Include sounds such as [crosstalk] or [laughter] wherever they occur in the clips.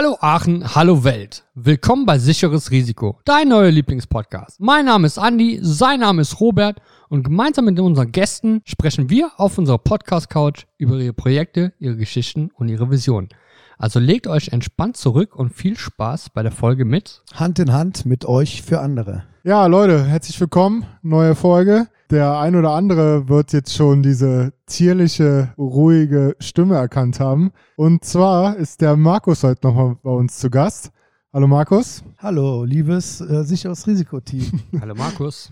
Hallo Aachen, hallo Welt. Willkommen bei Sicheres Risiko, dein neuer Lieblingspodcast. Mein Name ist Andi, sein Name ist Robert und gemeinsam mit unseren Gästen sprechen wir auf unserer Podcast-Couch über ihre Projekte, ihre Geschichten und ihre Visionen. Also legt euch entspannt zurück und viel Spaß bei der Folge mit Hand in Hand mit euch für andere. Ja, Leute, herzlich willkommen. Neue Folge. Der ein oder andere wird jetzt schon diese zierliche, ruhige Stimme erkannt haben. Und zwar ist der Markus heute nochmal bei uns zu Gast. Hallo Markus. Hallo, liebes äh, sicheres Risikoteam. [laughs] Hallo Markus.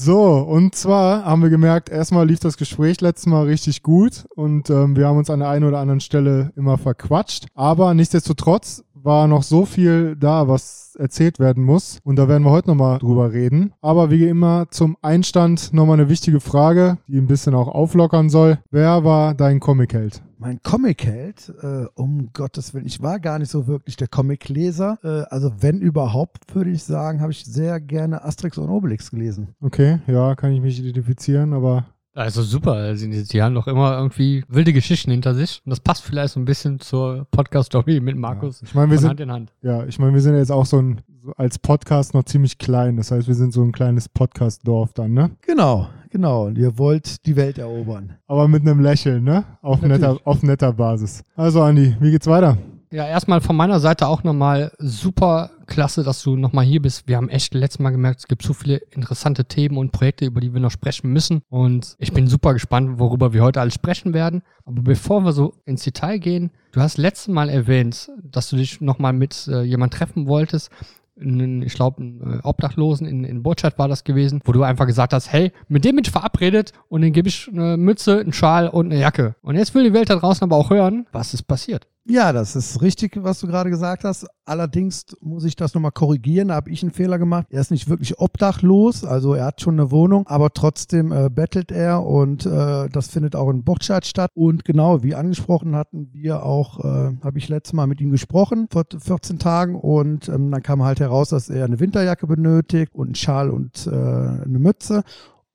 So, und zwar haben wir gemerkt, erstmal lief das Gespräch letztes Mal richtig gut und ähm, wir haben uns an der einen oder anderen Stelle immer verquatscht. Aber nichtsdestotrotz war noch so viel da, was erzählt werden muss. Und da werden wir heute nochmal drüber reden. Aber wie immer zum Einstand nochmal eine wichtige Frage, die ein bisschen auch auflockern soll. Wer war dein Comic-Held? Mein Comic-Held, äh, um Gottes Willen, ich war gar nicht so wirklich der Comic-Leser. Äh, also wenn überhaupt, würde ich sagen, habe ich sehr gerne Asterix und Obelix gelesen. Okay, ja, kann ich mich identifizieren, aber Also super, also die, die haben doch immer irgendwie wilde Geschichten hinter sich. Und das passt vielleicht so ein bisschen zur Podcast-Story mit Markus Ja. Ich meine, wir von sind- Hand in Hand. ja, ich meine, wir sind jetzt auch so ein als Podcast noch ziemlich klein. Das heißt, wir sind so ein kleines Podcast-Dorf dann, ne? Genau, genau. Und ihr wollt die Welt erobern. Aber mit einem Lächeln, ne? Auf Natürlich. netter, auf netter Basis. Also, Andi, wie geht's weiter? Ja, erstmal von meiner Seite auch nochmal super klasse, dass du nochmal hier bist. Wir haben echt letztes Mal gemerkt, es gibt so viele interessante Themen und Projekte, über die wir noch sprechen müssen. Und ich bin super gespannt, worüber wir heute alles sprechen werden. Aber bevor wir so ins Detail gehen, du hast letztes Mal erwähnt, dass du dich nochmal mit äh, jemand treffen wolltest. Einen, ich glaube, einen äh, Obdachlosen in, in Burtscheid war das gewesen, wo du einfach gesagt hast, hey, mit dem bin ich verabredet und den gebe ich eine Mütze, einen Schal und eine Jacke. Und jetzt will die Welt da draußen aber auch hören, was ist passiert. Ja, das ist richtig, was du gerade gesagt hast. Allerdings muss ich das nochmal korrigieren. Da habe ich einen Fehler gemacht. Er ist nicht wirklich obdachlos, also er hat schon eine Wohnung, aber trotzdem äh, bettelt er und äh, das findet auch in Burtscheid statt. Und genau, wie angesprochen hatten wir auch, äh, habe ich letztes Mal mit ihm gesprochen, vor 14 Tagen und ähm, dann kam halt heraus, dass er eine Winterjacke benötigt und einen Schal und äh, eine Mütze.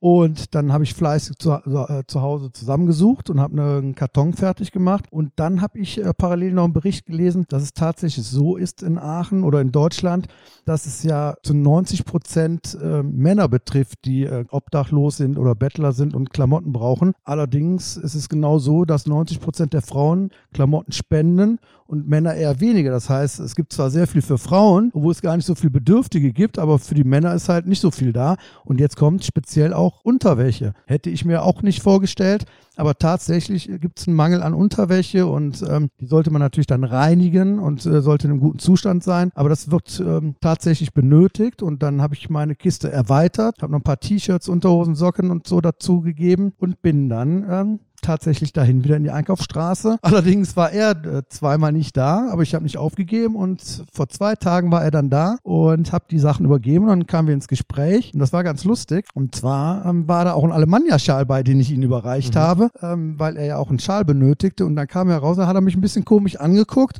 Und dann habe ich fleißig zu, äh, zu Hause zusammengesucht und habe einen Karton fertig gemacht. Und dann habe ich äh, parallel noch einen Bericht gelesen, dass es tatsächlich so ist in Aachen oder in Deutschland, dass es ja zu 90 Prozent äh, Männer betrifft, die äh, obdachlos sind oder Bettler sind und Klamotten brauchen. Allerdings ist es genau so, dass 90 Prozent der Frauen Klamotten spenden und Männer eher weniger. Das heißt, es gibt zwar sehr viel für Frauen, obwohl es gar nicht so viel Bedürftige gibt, aber für die Männer ist halt nicht so viel da. Und jetzt kommt speziell auch Unterwäsche. Hätte ich mir auch nicht vorgestellt, aber tatsächlich gibt es einen Mangel an Unterwäsche und ähm, die sollte man natürlich dann reinigen und äh, sollte in einem guten Zustand sein. Aber das wird ähm, tatsächlich benötigt und dann habe ich meine Kiste erweitert, habe noch ein paar T-Shirts, Unterhosen, Socken und so dazu gegeben und bin dann ähm, tatsächlich dahin wieder in die Einkaufsstraße. Allerdings war er äh, zweimal nicht da, aber ich habe nicht aufgegeben und vor zwei Tagen war er dann da und habe die Sachen übergeben und dann kamen wir ins Gespräch und das war ganz lustig. Und zwar ähm, war da auch ein Alemannia-Schal bei, den ich ihm überreicht habe, ähm, weil er ja auch einen Schal benötigte und dann kam er raus, da hat er mich ein bisschen komisch angeguckt.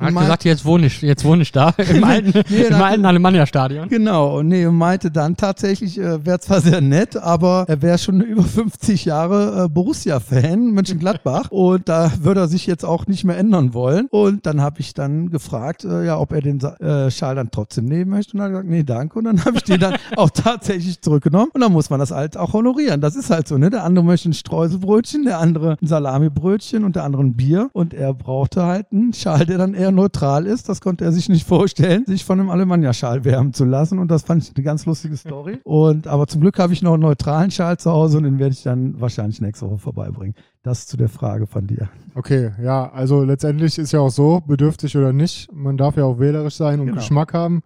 Er hat meint- gesagt, jetzt wohne ich, jetzt wohne ich da, [laughs] im alten, Nee, im alten Alemannia-Stadion. Genau, und nee, und meinte dann tatsächlich, äh, wäre zwar sehr nett, aber er wäre schon [laughs] über 50 Jahre äh, Borussia-Fan, Mönchengladbach, [laughs] und da würde er sich jetzt auch nicht mehr ändern wollen. Und dann habe ich dann gefragt, äh, ja, ob er den äh, Schal dann trotzdem nehmen möchte. Und dann hat er gesagt, nee, danke. Und dann habe ich den dann auch tatsächlich zurückgenommen. Und dann muss man das halt auch honorieren. Das ist halt so, ne? Der andere möchte ein Streuselbrötchen, der andere ein Salamibrötchen und der andere ein Bier. Und er brauchte halt einen Schal, der dann eher neutral ist. Das konnte er sich nicht vorstellen, sich von einem Alemannia-Schal wärmen zu lassen. Und das fand ich eine ganz lustige Story. [laughs] Und aber zum Glück habe ich noch einen neutralen Schal zu Hause und den werde ich dann wahrscheinlich nächste Woche vorbeibringen. Das zu der Frage von dir. Okay, ja, also letztendlich ist ja auch so, bedürftig oder nicht, man darf ja auch wählerisch sein und Genau. Geschmack haben.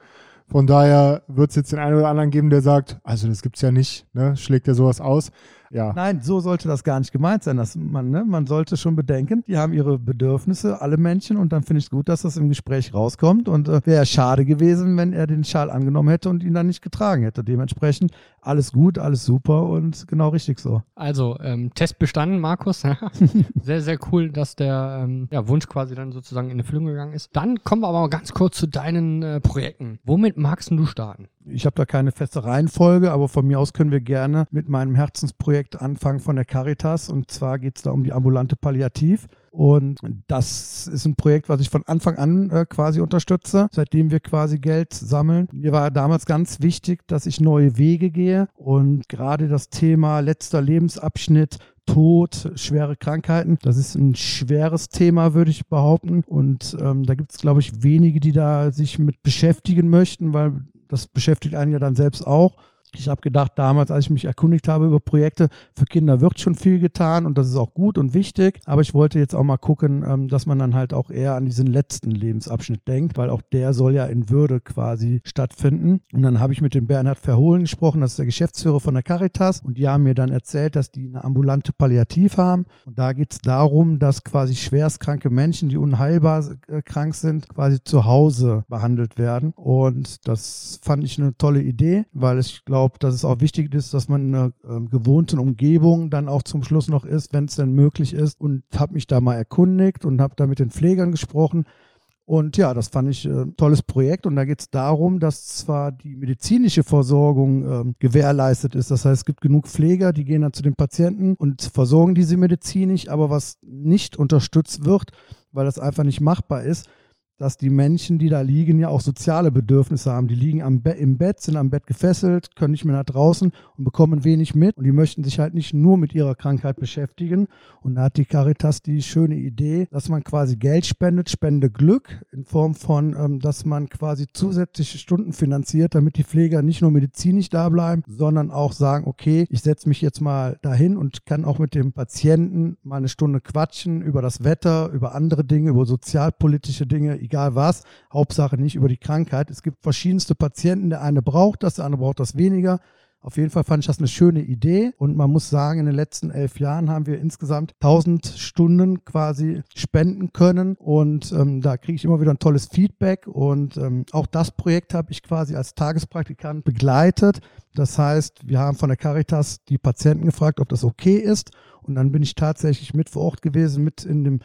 Von daher wird es jetzt den einen oder anderen geben, der sagt, also das gibt's ja nicht, ne? Schlägt ja sowas aus. Ja. Nein, so sollte das gar nicht gemeint sein. Dass man, ne, man sollte schon bedenken, die haben ihre Bedürfnisse, alle Menschen, und dann finde ich es gut, dass das im Gespräch rauskommt. Und äh, wäre schade gewesen, wenn er den Schal angenommen hätte und ihn dann nicht getragen hätte. Dementsprechend alles gut, alles super und genau richtig so. Also, ähm, Test bestanden, Markus. [laughs] sehr, sehr cool, dass der ähm, ja, Wunsch quasi dann sozusagen in Erfüllung gegangen ist. Dann kommen wir aber mal ganz kurz zu deinen äh, Projekten. Womit magst du starten? Ich habe da keine feste Reihenfolge, aber von mir aus können wir gerne mit meinem Herzensprojekt anfangen von der Caritas. Und zwar geht es da um die ambulante Palliativ. Und das ist ein Projekt, was ich von Anfang an äh, quasi unterstütze, seitdem wir quasi Geld sammeln. Mir war damals ganz wichtig, dass ich neue Wege gehe und gerade das Thema letzter Lebensabschnitt Tod, schwere Krankheiten. Das ist ein schweres Thema, würde ich behaupten. Und ähm, da gibt es, glaube ich, wenige, die da sich mit beschäftigen möchten, weil das beschäftigt einen ja dann selbst auch. Ich habe gedacht, damals, als ich mich erkundigt habe über Projekte, für Kinder wird schon viel getan und das ist auch gut und wichtig. Aber ich wollte jetzt auch mal gucken, ähm, dass man dann halt auch eher an diesen letzten Lebensabschnitt denkt, weil auch der soll ja in Würde quasi stattfinden. Und dann habe ich mit dem Bernhard Verhohlen gesprochen, das ist der Geschäftsführer von der Caritas. Und die haben mir dann erzählt, dass die eine ambulante Palliativ haben. Und da geht es darum, dass quasi schwerstkranke Menschen, die unheilbar äh, krank sind, quasi zu Hause behandelt werden. Und das fand ich eine tolle Idee, weil ich glaube, glaube, dass es auch wichtig ist, dass man in einer äh, gewohnten Umgebung dann auch zum Schluss noch ist, wenn es denn möglich ist. Und habe mich da mal erkundigt und habe da mit den Pflegern gesprochen. Und ja, das fand ich ein äh, tolles Projekt. Und da geht es darum, dass zwar die medizinische Versorgung äh, gewährleistet ist. Das heißt, es gibt genug Pfleger, die gehen dann zu den Patienten und versorgen diese medizinisch. Aber was nicht unterstützt wird, weil das einfach nicht machbar ist, dass die Menschen, die da liegen, ja auch soziale Bedürfnisse haben. Die liegen am Be im Bett, sind am Bett gefesselt, können nicht mehr nach draußen und bekommen wenig mit. Und die möchten sich halt nicht nur mit ihrer Krankheit beschäftigen. Und da hat die Caritas die schöne Idee, dass man quasi Geld spendet, spende Glück in Form von, ähm, dass man quasi zusätzliche Stunden finanziert, damit die Pfleger nicht nur medizinisch da bleiben, sondern auch sagen, okay, ich setze mich jetzt mal dahin und kann auch mit dem Patienten mal eine Stunde quatschen über das Wetter, über andere Dinge, über sozialpolitische Dinge egal was. Hauptsache nicht über die Krankheit. Es gibt verschiedenste Patienten. Der eine braucht das, der andere braucht das weniger. Auf jeden Fall fand ich das eine schöne Idee und man muss sagen, in den letzten elf Jahren haben wir insgesamt 1000 Stunden quasi spenden können und ähm, da kriege ich immer wieder ein tolles Feedback und ähm, auch das Projekt habe ich quasi als Tagespraktikant begleitet. Das heißt, wir haben von der Caritas die Patienten gefragt, ob das okay ist und dann bin ich tatsächlich mit vor Ort gewesen, mit in dem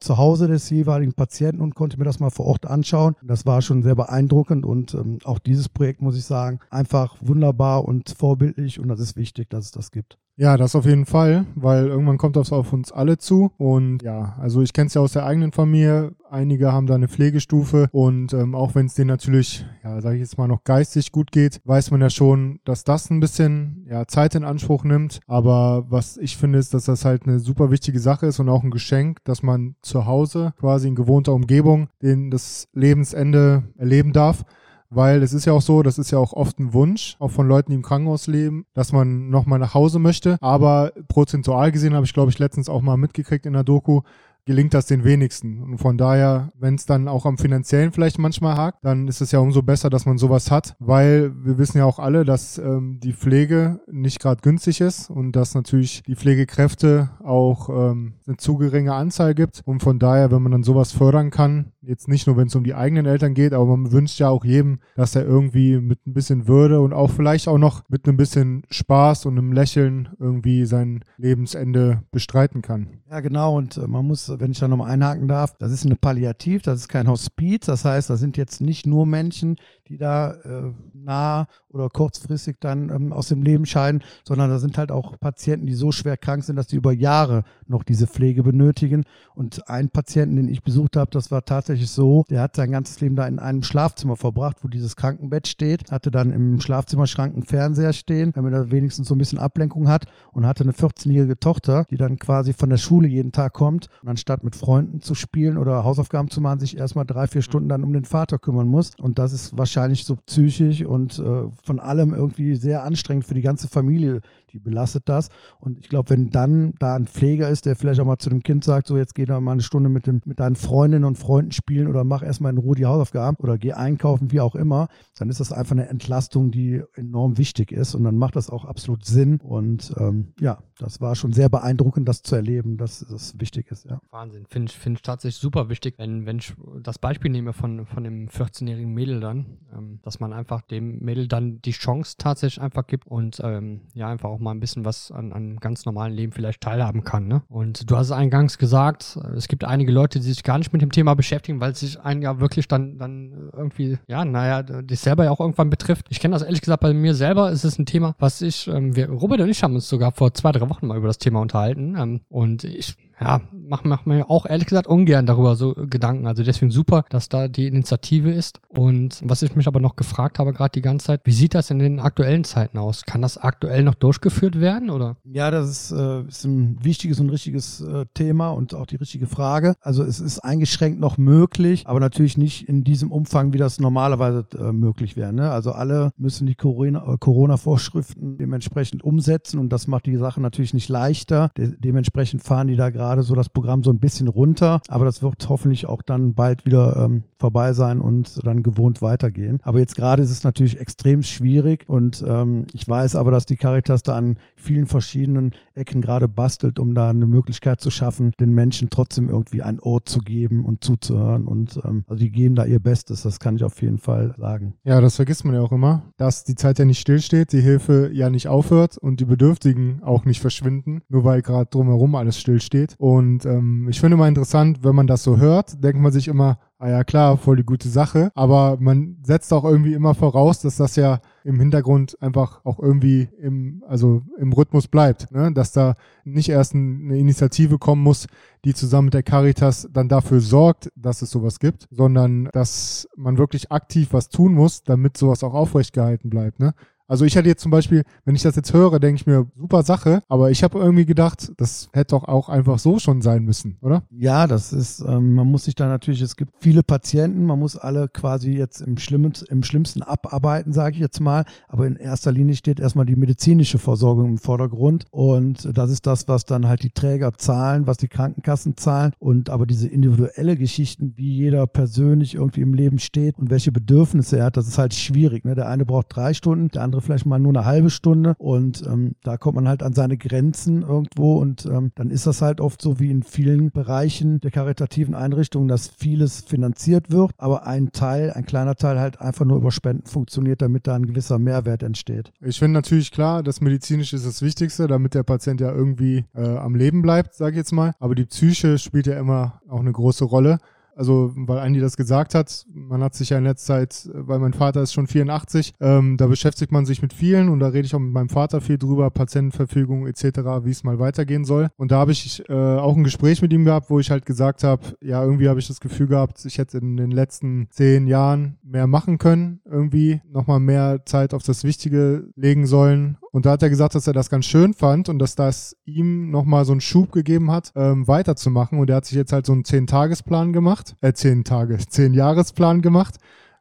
zu Hause des jeweiligen Patienten und konnte mir das mal vor Ort anschauen. Das war schon sehr beeindruckend und ähm, auch dieses Projekt, muss ich sagen, einfach wunderbar und vorbildlich und das ist wichtig, dass es das gibt. Ja, das auf jeden Fall, weil irgendwann kommt das auf uns alle zu. Und ja, also ich kenne es ja aus der eigenen Familie. Einige haben da eine Pflegestufe und ähm, auch wenn es denen natürlich, ja, sage ich jetzt mal, noch geistig gut geht, weiß man ja schon, dass das ein bisschen ja, Zeit in Anspruch nimmt. Aber was ich finde, ist, dass das halt eine super wichtige Sache ist und auch ein Geschenk, dass man zu Hause quasi in gewohnter Umgebung den das Lebensende erleben darf. Weil es ist ja auch so, das ist ja auch oft ein Wunsch, auch von Leuten, die im Krankenhaus leben, dass man nochmal nach Hause möchte. Aber prozentual gesehen habe ich, glaube ich, letztens auch mal mitgekriegt in der Doku, gelingt das den wenigsten. Und von daher, wenn es dann auch am finanziellen vielleicht manchmal hakt, dann ist es ja umso besser, dass man sowas hat, weil wir wissen ja auch alle, dass ähm, die Pflege nicht gerade günstig ist und dass natürlich die Pflegekräfte auch ähm, eine zu geringe Anzahl gibt. Und von daher, wenn man dann sowas fördern kann, jetzt nicht nur, wenn es um die eigenen Eltern geht, aber man wünscht ja auch jedem, dass er irgendwie mit ein bisschen Würde und auch vielleicht auch noch mit einem bisschen Spaß und einem Lächeln irgendwie sein Lebensende bestreiten kann. Ja, genau. Und äh, man muss, wenn ich da nochmal einhaken darf, das ist eine Palliativ, das ist kein Hospiz. Das heißt, da sind jetzt nicht nur Menschen, die da äh, nah oder kurzfristig dann ähm, aus dem Leben scheiden, sondern da sind halt auch Patienten, die so schwer krank sind, dass sie über Jahre noch diese Pflege benötigen. Und ein Patienten, den ich besucht habe, das war tatsächlich so, der hat sein ganzes Leben da in einem Schlafzimmer verbracht, wo dieses Krankenbett steht, hatte dann im Schlafzimmerschrank einen Fernseher stehen, damit er wenigstens so ein bisschen Ablenkung hat und hatte eine 14-jährige Tochter, die dann quasi von der Schule jeden Tag kommt und anstatt mit Freunden zu spielen oder Hausaufgaben zu machen, sich erstmal drei, vier Stunden dann um den Vater kümmern muss. Und das ist wahrscheinlich wahrscheinlich so psychisch und äh, von allem irgendwie sehr anstrengend für die ganze Familie. Die belastet das. Und ich glaube, wenn dann da ein Pfleger ist, der vielleicht auch mal zu dem Kind sagt, so jetzt geh da mal eine Stunde mit, dem, mit deinen Freundinnen und Freunden spielen oder mach erstmal in Ruhe die Hausaufgaben oder geh einkaufen, wie auch immer, dann ist das einfach eine Entlastung, die enorm wichtig ist. Und dann macht das auch absolut Sinn. Und ähm, ja, das war schon sehr beeindruckend, das zu erleben, dass das wichtig ist. Ja. Wahnsinn. Finde ich, find ich tatsächlich super wichtig, wenn, wenn ich das Beispiel nehme von, von dem 14-jährigen Mädel dann, ähm, dass man einfach dem Mädel dann die Chance tatsächlich einfach gibt und ähm, ja, einfach auch mal ein bisschen was an, an ganz normalen Leben vielleicht teilhaben kann. Ne? Und du hast es eingangs gesagt, es gibt einige Leute, die sich gar nicht mit dem Thema beschäftigen, weil es sich einen ja wirklich dann, dann irgendwie, ja, naja, dich selber ja auch irgendwann betrifft. Ich kenne das ehrlich gesagt bei mir selber, ist es ein Thema, was ich, ähm, wir, Robert und ich haben uns sogar vor zwei, drei Wochen mal über das Thema unterhalten. Ähm, und ich ja, macht mach mir auch ehrlich gesagt ungern darüber so Gedanken. Also deswegen super, dass da die Initiative ist. Und was ich mich aber noch gefragt habe gerade die ganze Zeit, wie sieht das in den aktuellen Zeiten aus? Kann das aktuell noch durchgeführt werden oder? Ja, das ist, äh, ist ein wichtiges und richtiges äh, Thema und auch die richtige Frage. Also es ist eingeschränkt noch möglich, aber natürlich nicht in diesem Umfang, wie das normalerweise äh, möglich wäre. Ne? Also alle müssen die äh, Corona-Vorschriften dementsprechend umsetzen und das macht die Sache natürlich nicht leichter. De dementsprechend fahren die da gerade so das Programm so ein bisschen runter, aber das wird hoffentlich auch dann bald wieder ähm, vorbei sein und dann gewohnt weitergehen. Aber jetzt gerade ist es natürlich extrem schwierig und ähm, ich weiß aber, dass die Caritas da an vielen verschiedenen Ecken gerade bastelt, um da eine Möglichkeit zu schaffen, den Menschen trotzdem irgendwie einen Ort zu geben und zuzuhören. Und ähm, also die geben da ihr Bestes, das kann ich auf jeden Fall sagen. Ja, das vergisst man ja auch immer, dass die Zeit ja nicht stillsteht, die Hilfe ja nicht aufhört und die Bedürftigen auch nicht verschwinden, nur weil gerade drumherum alles stillsteht. Und ähm, ich finde mal interessant, wenn man das so hört, denkt man sich immer, ah ja klar, voll die gute Sache. Aber man setzt auch irgendwie immer voraus, dass das ja im Hintergrund einfach auch irgendwie im, also im Rhythmus bleibt. Ne? Dass da nicht erst eine Initiative kommen muss, die zusammen mit der Caritas dann dafür sorgt, dass es sowas gibt, sondern dass man wirklich aktiv was tun muss, damit sowas auch aufrecht gehalten bleibt. Ne? Also ich hätte jetzt zum Beispiel, wenn ich das jetzt höre, denke ich mir, super Sache, aber ich habe irgendwie gedacht, das hätte doch auch einfach so schon sein müssen, oder? Ja, das ist, ähm, man muss sich da natürlich, es gibt viele Patienten, man muss alle quasi jetzt im, Schlimm, im Schlimmsten abarbeiten, sage ich jetzt mal, aber in erster Linie steht erstmal die medizinische Versorgung im Vordergrund und das ist das, was dann halt die Träger zahlen, was die Krankenkassen zahlen und aber diese individuelle Geschichten, wie jeder persönlich irgendwie im Leben steht und welche Bedürfnisse er hat, das ist halt schwierig. Ne? Der eine braucht drei Stunden, der andere andere vielleicht mal nur eine halbe Stunde und ähm, da kommt man halt an seine Grenzen irgendwo und ähm, dann ist das halt oft so wie in vielen Bereichen der karitativen Einrichtungen, dass vieles finanziert wird, aber ein Teil, ein kleiner Teil halt einfach nur über Spenden funktioniert, damit da ein gewisser Mehrwert entsteht. Ich finde natürlich klar, das Medizinische ist das Wichtigste, damit der Patient ja irgendwie äh, am Leben bleibt, sage ich jetzt mal. Aber die Psyche spielt ja immer auch eine große Rolle. Also, weil Andi das gesagt hat, man hat sich ja in letzter Zeit, weil mein Vater ist schon 84, ähm, da beschäftigt man sich mit vielen und da rede ich auch mit meinem Vater viel drüber, Patientenverfügung etc., wie es mal weitergehen soll. Und da habe ich äh, auch ein Gespräch mit ihm gehabt, wo ich halt gesagt habe, ja, irgendwie habe ich das Gefühl gehabt, ich hätte in den letzten zehn Jahren mehr machen können, irgendwie nochmal mehr Zeit auf das Wichtige legen sollen und da hat er gesagt, dass er das ganz schön fand und dass das ihm nochmal so einen Schub gegeben hat, ähm, weiterzumachen. Und er hat sich jetzt halt so einen Zehn-Tagesplan gemacht, äh, zehn Tage, [laughs] Zehn-Jahresplan gemacht.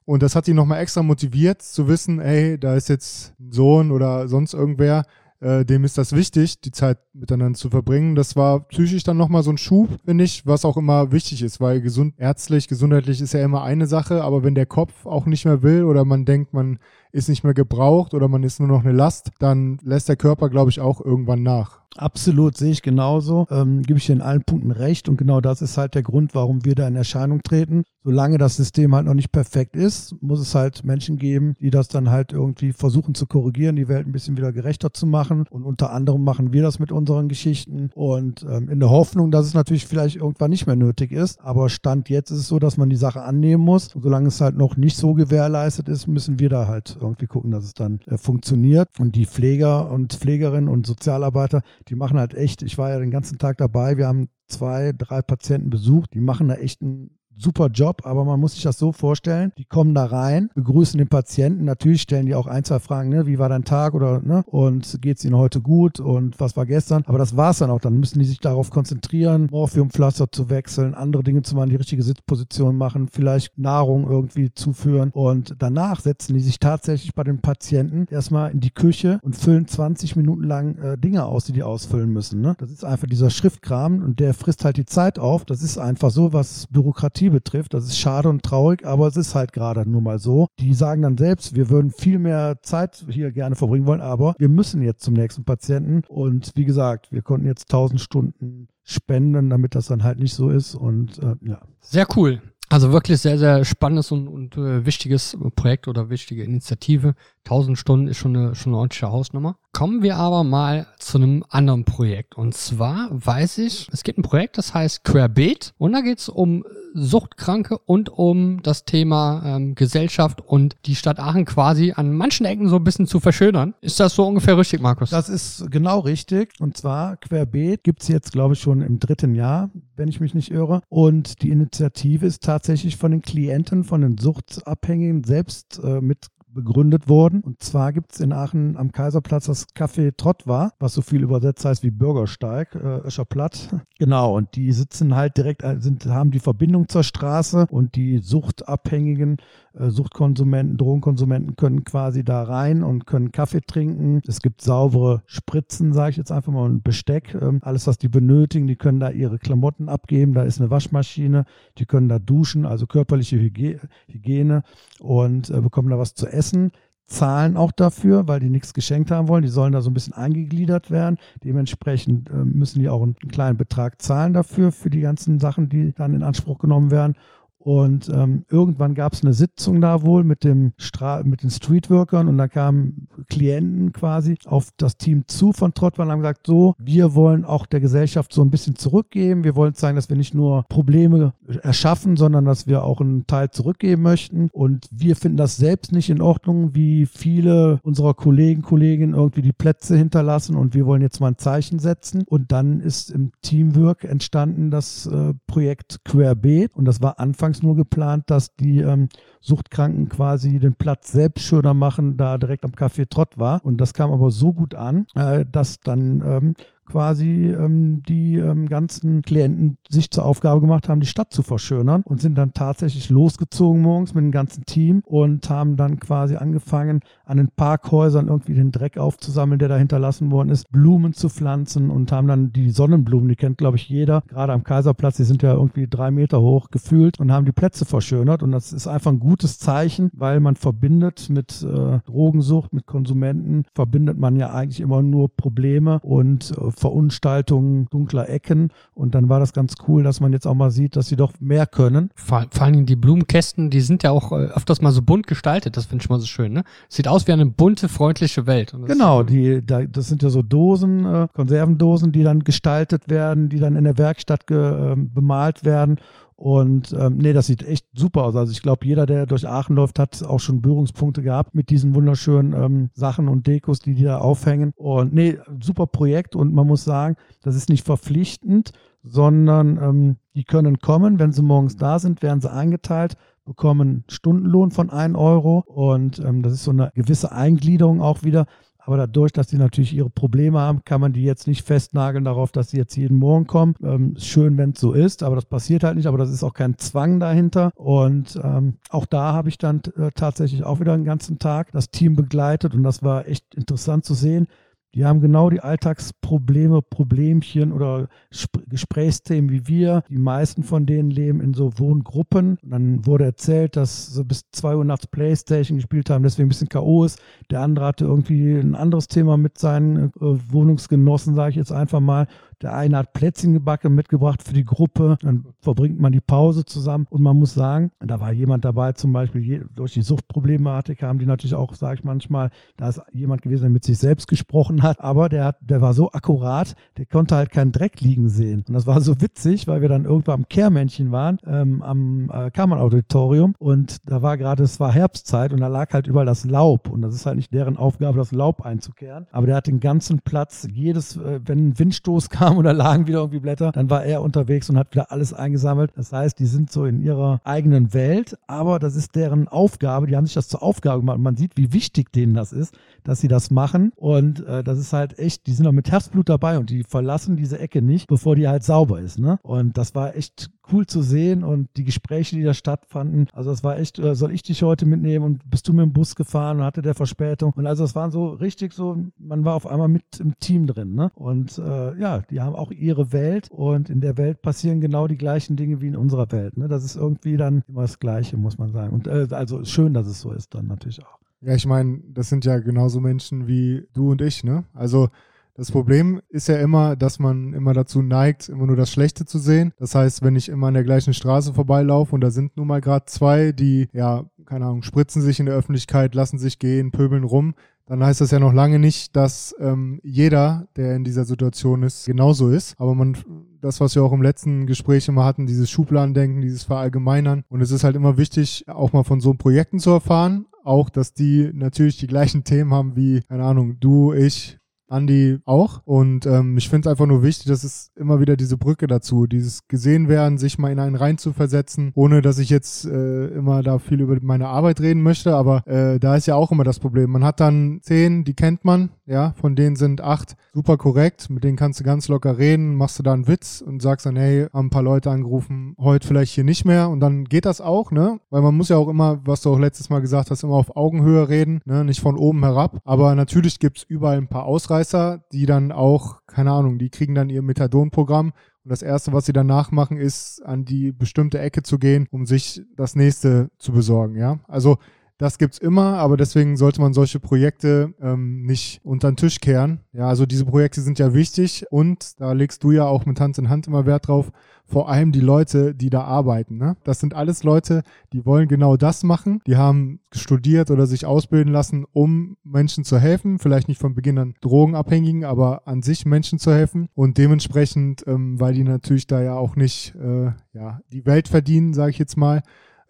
Und das hat ihn nochmal extra motiviert zu wissen, ey, da ist jetzt ein Sohn oder sonst irgendwer, äh, dem ist das wichtig, die Zeit miteinander zu verbringen. Das war psychisch dann nochmal so ein Schub, finde ich, was auch immer wichtig ist, weil gesund, ärztlich, gesundheitlich ist ja immer eine Sache, aber wenn der Kopf auch nicht mehr will oder man denkt, man ist nicht mehr gebraucht oder man ist nur noch eine Last, dann lässt der Körper, glaube ich, auch irgendwann nach. Absolut, sehe ich genauso. Ähm, gebe ich dir in allen Punkten recht. Und genau das ist halt der Grund, warum wir da in Erscheinung treten. Solange das System halt noch nicht perfekt ist, muss es halt Menschen geben, die das dann halt irgendwie versuchen zu korrigieren, die Welt ein bisschen wieder gerechter zu machen. Und unter anderem machen wir das mit unseren Geschichten. Und ähm, in der Hoffnung, dass es natürlich vielleicht irgendwann nicht mehr nötig ist. Aber Stand jetzt ist es so, dass man die Sache annehmen muss. Und solange es halt noch nicht so gewährleistet ist, müssen wir da halt irgendwie gucken, dass es dann äh, funktioniert. Und die Pfleger und Pflegerinnen und Sozialarbeiter, die machen halt echt, ich war ja den ganzen Tag dabei, wir haben zwei, drei Patienten besucht, die machen da echt einen super Job, aber man muss sich das so vorstellen, die kommen da rein, begrüßen den Patienten, natürlich stellen die auch ein, zwei Fragen, ne, wie war dein Tag oder, ne, und geht's ihnen heute gut und was war gestern, aber das war's dann auch, dann müssen die sich darauf konzentrieren, Morphiumpflaster zu wechseln, andere Dinge zu machen, die richtige Sitzposition machen, vielleicht Nahrung irgendwie zuführen. Und danach setzen die sich tatsächlich bei den Patienten erstmal in die Küche und füllen 20 Minuten lang äh, Dinge aus, die die ausfüllen müssen, ne. Das ist einfach dieser Schriftkram und der frisst halt die Zeit auf, das ist einfach so, was Bürokratie Demokratie betrifft. Das ist schade und traurig, aber es ist halt gerade nur mal so. Die sagen dann selbst, wir würden viel mehr Zeit hier gerne verbringen wollen, aber wir müssen jetzt zum nächsten Patienten. Und wie gesagt, wir konnten jetzt 1000 Stunden spenden, damit das dann halt nicht so ist. Und äh, ja. Sehr cool. Also wirklich sehr, sehr spannendes und, und äh, wichtiges Projekt oder wichtige Initiative. 1000 Stunden ist schon eine, schon eine ordentliche Hausnummer. Kommen wir aber mal zu einem anderen Projekt. Und zwar weiß ich, es gibt ein Projekt, das heißt Querbeet. Und da geht es um Suchtkranke und um das Thema ähm, Gesellschaft und die Stadt Aachen quasi an manchen Ecken so ein bisschen zu verschönern. Ist das so ungefähr richtig, Markus? Das ist genau richtig. Und zwar querbeet gibt's jetzt, glaube ich, schon im dritten Jahr, wenn ich mich nicht irre. Und die Initiative ist tatsächlich von den Klienten, von den Suchtabhängigen selbst äh, mit begründet worden. Und zwar gibt es in Aachen am Kaiserplatz das Café Trottwar, was so viel übersetzt heißt wie Bürgersteig, äh, Öscher Platt. [laughs] Genau, und die sitzen halt direkt, äh, sind, haben die Verbindung zur Straße und die Suchtabhängigen, äh, Suchtkonsumenten, Drogenkonsumenten können quasi da rein und können Kaffee trinken. Es gibt saubere Spritzen, sage ich jetzt einfach mal, und Besteck, äh, alles, was die benötigen. Die können da ihre Klamotten abgeben, da ist eine Waschmaschine, die können da duschen, also körperliche Hygiene und äh, bekommen da was zu essen essen, zahlen auch dafür, weil die nichts geschenkt haben wollen. Die sollen da so ein bisschen eingegliedert werden. Dementsprechend äh, müssen die auch einen, einen kleinen Betrag zahlen dafür, für die ganzen Sachen, die dann in Anspruch genommen werden. Und ähm, irgendwann gab es eine Sitzung da wohl mit dem Stra mit den Streetworkern und da kamen Klienten quasi auf das Team zu von Trottmann und haben gesagt, so, wir wollen auch der Gesellschaft so ein bisschen zurückgeben. Wir wollen zeigen, dass wir nicht nur Probleme erschaffen, sondern dass wir auch einen Teil zurückgeben möchten. Und wir finden das selbst nicht in Ordnung, wie viele unserer Kollegen, Kolleginnen irgendwie die Plätze hinterlassen und wir wollen jetzt mal ein Zeichen setzen. Und dann ist im Teamwork entstanden das äh, Projekt Querbeet und das war Anfang anfangs nur geplant, dass die ähm, Suchtkranken quasi den Platz selbst schöner machen, da direkt am Café Trott war. Und das kam aber so gut an, äh, dass dann ähm, quasi ähm, die ähm, ganzen Klienten sich zur Aufgabe gemacht haben, die Stadt zu verschönern und sind dann tatsächlich losgezogen morgens mit dem ganzen Team und haben dann quasi angefangen, an den Parkhäusern irgendwie den Dreck aufzusammeln, der da hinterlassen worden ist, Blumen zu pflanzen und haben dann die Sonnenblumen, die kennt glaube ich jeder, gerade am Kaiserplatz, die sind ja irgendwie drei Meter hoch gefühlt und haben die Plätze verschönert und das ist einfach ein gutes Zeichen, weil man verbindet mit äh, Drogensucht, mit Konsumenten, verbindet man ja eigentlich immer nur Probleme und äh, Verunstaltungen dunkler Ecken. Und dann war das ganz cool, dass man jetzt auch mal sieht, dass sie doch mehr können. Vor, vor allen Dingen die Blumenkästen, die sind ja auch äh, öfters mal so bunt gestaltet. Das finde ich mal so schön. Ne? Sieht aus wie eine bunte, freundliche Welt. Genau, die, da, das sind ja so Dosen, äh, Konservendosen, die dann gestaltet werden, die dann in der Werkstatt ge, äh, bemalt werden. Und ähm, nee, das sieht echt super aus. Also ich glaube, jeder, der durch Aachen läuft, hat auch schon Berührungspunkte gehabt mit diesen wunderschönen ähm, Sachen und Dekos, die die da aufhängen. Und nee, super Projekt und man muss sagen, das ist nicht verpflichtend, sondern ähm, die können kommen, wenn sie morgens da sind, werden sie eingeteilt, bekommen Stundenlohn von 1 Euro und ähm, das ist so eine gewisse Eingliederung auch wieder. Aber dadurch, dass die natürlich ihre Probleme haben, kann man die jetzt nicht festnageln darauf, dass sie jetzt jeden Morgen kommen. Ähm, schön, wenn es so ist, aber das passiert halt nicht. Aber das ist auch kein Zwang dahinter. Und ähm, auch da habe ich dann äh, tatsächlich auch wieder einen ganzen Tag das Team begleitet und das war echt interessant zu sehen, die haben genau die Alltagsprobleme, Problemchen oder Sp Gesprächsthemen wie wir. Die meisten von denen leben in so Wohngruppen. Und dann wurde erzählt, dass sie bis 2 Uhr nachts Playstation gespielt haben, deswegen ein bisschen K.O. ist. Der andere hatte irgendwie ein anderes Thema mit seinen äh, Wohnungsgenossen, sage ich jetzt einfach mal. Der eine hat Plätzchen gebacken mitgebracht für die Gruppe. Dann verbringt man die Pause zusammen. Und man muss sagen, da war jemand dabei, zum Beispiel durch die Suchtproblematik haben die natürlich auch, sage ich manchmal, da ist jemand gewesen, der mit sich selbst gesprochen hat. Aber der, hat, der war so akkurat, der konnte halt keinen Dreck liegen sehen. Und das war so witzig, weil wir dann irgendwann am Kehrmännchen waren, ähm, am äh, Kammern-Auditorium. Und da war gerade, es war Herbstzeit und da lag halt überall das Laub. Und das ist halt nicht deren Aufgabe, das Laub einzukehren. Aber der hat den ganzen Platz, jedes, äh, wenn ein Windstoß kam, kam oder lagen wieder irgendwie Blätter, dann war er unterwegs und hat wieder alles eingesammelt. Das heißt, die sind so in ihrer eigenen Welt, aber das ist deren Aufgabe. Die haben sich das zur Aufgabe gemacht. Und man sieht, wie wichtig denen das ist, dass sie das machen. Und äh, das ist halt echt, die sind auch mit Herzblut dabei und die verlassen diese Ecke nicht, bevor die halt sauber ist. Ne? Und das war echt cool zu sehen und die Gespräche, die da stattfanden. Also das war echt, äh, soll ich dich heute mitnehmen und bist du mit dem Bus gefahren und hatte der Verspätung. Und also es waren so richtig so, man war auf einmal mit im Team drin. Ne? Und äh, ja, die haben auch ihre Welt und in der Welt passieren genau die gleichen Dinge wie in unserer Welt. Ne? Das ist irgendwie dann immer das Gleiche, muss man sagen. Und äh, also schön, dass es so ist dann natürlich auch. Ja, ich meine, das sind ja genauso Menschen wie du und ich, ne? Also das Problem ist ja immer, dass man immer dazu neigt, immer nur das Schlechte zu sehen. Das heißt, wenn ich immer an der gleichen Straße vorbeilaufe und da sind nun mal gerade zwei, die, ja, keine Ahnung, spritzen sich in der Öffentlichkeit, lassen sich gehen, pöbeln rum, dann heißt das ja noch lange nicht, dass ähm, jeder, der in dieser Situation ist, genauso ist. Aber man das, was wir auch im letzten Gespräch immer hatten, dieses Schubladendenken, dieses Verallgemeinern. Und es ist halt immer wichtig, auch mal von so Projekten zu erfahren. Auch, dass die natürlich die gleichen Themen haben wie, keine Ahnung, du, ich, Andi auch. Und ähm, ich finde es einfach nur wichtig, dass es immer wieder diese Brücke dazu, dieses gesehen werden, sich mal in einen rein zu versetzen, ohne dass ich jetzt äh, immer da viel über meine Arbeit reden möchte. Aber äh, da ist ja auch immer das Problem. Man hat dann zehn, die kennt man, ja, von denen sind acht super korrekt, mit denen kannst du ganz locker reden, machst du da einen Witz und sagst dann, hey, haben ein paar Leute angerufen, heute vielleicht hier nicht mehr. Und dann geht das auch, ne? Weil man muss ja auch immer, was du auch letztes Mal gesagt hast, immer auf Augenhöhe reden, ne? Nicht von oben herab. Aber natürlich gibt's überall ein paar Ausreißer Ausreißer, die dann auch, keine Ahnung, die kriegen dann ihr Methadon-Programm und das erste, was sie danach machen, ist an die bestimmte Ecke zu gehen, um sich das nächste zu besorgen, ja. Also das gibt's immer, aber deswegen sollte man solche Projekte ähm, nicht unter den Tisch kehren. Ja, also diese Projekte sind ja wichtig und da legst du ja auch mit Hand in Hand immer Wert drauf, vor allem die Leute, die da arbeiten. Ne? Das sind alles Leute, die wollen genau das machen. Die haben studiert oder sich ausbilden lassen, um Menschen zu helfen. Vielleicht nicht von Beginn an Drogenabhängigen, aber an sich Menschen zu helfen. Und dementsprechend, ähm, weil die natürlich da ja auch nicht äh, ja, die Welt verdienen, sage ich jetzt mal,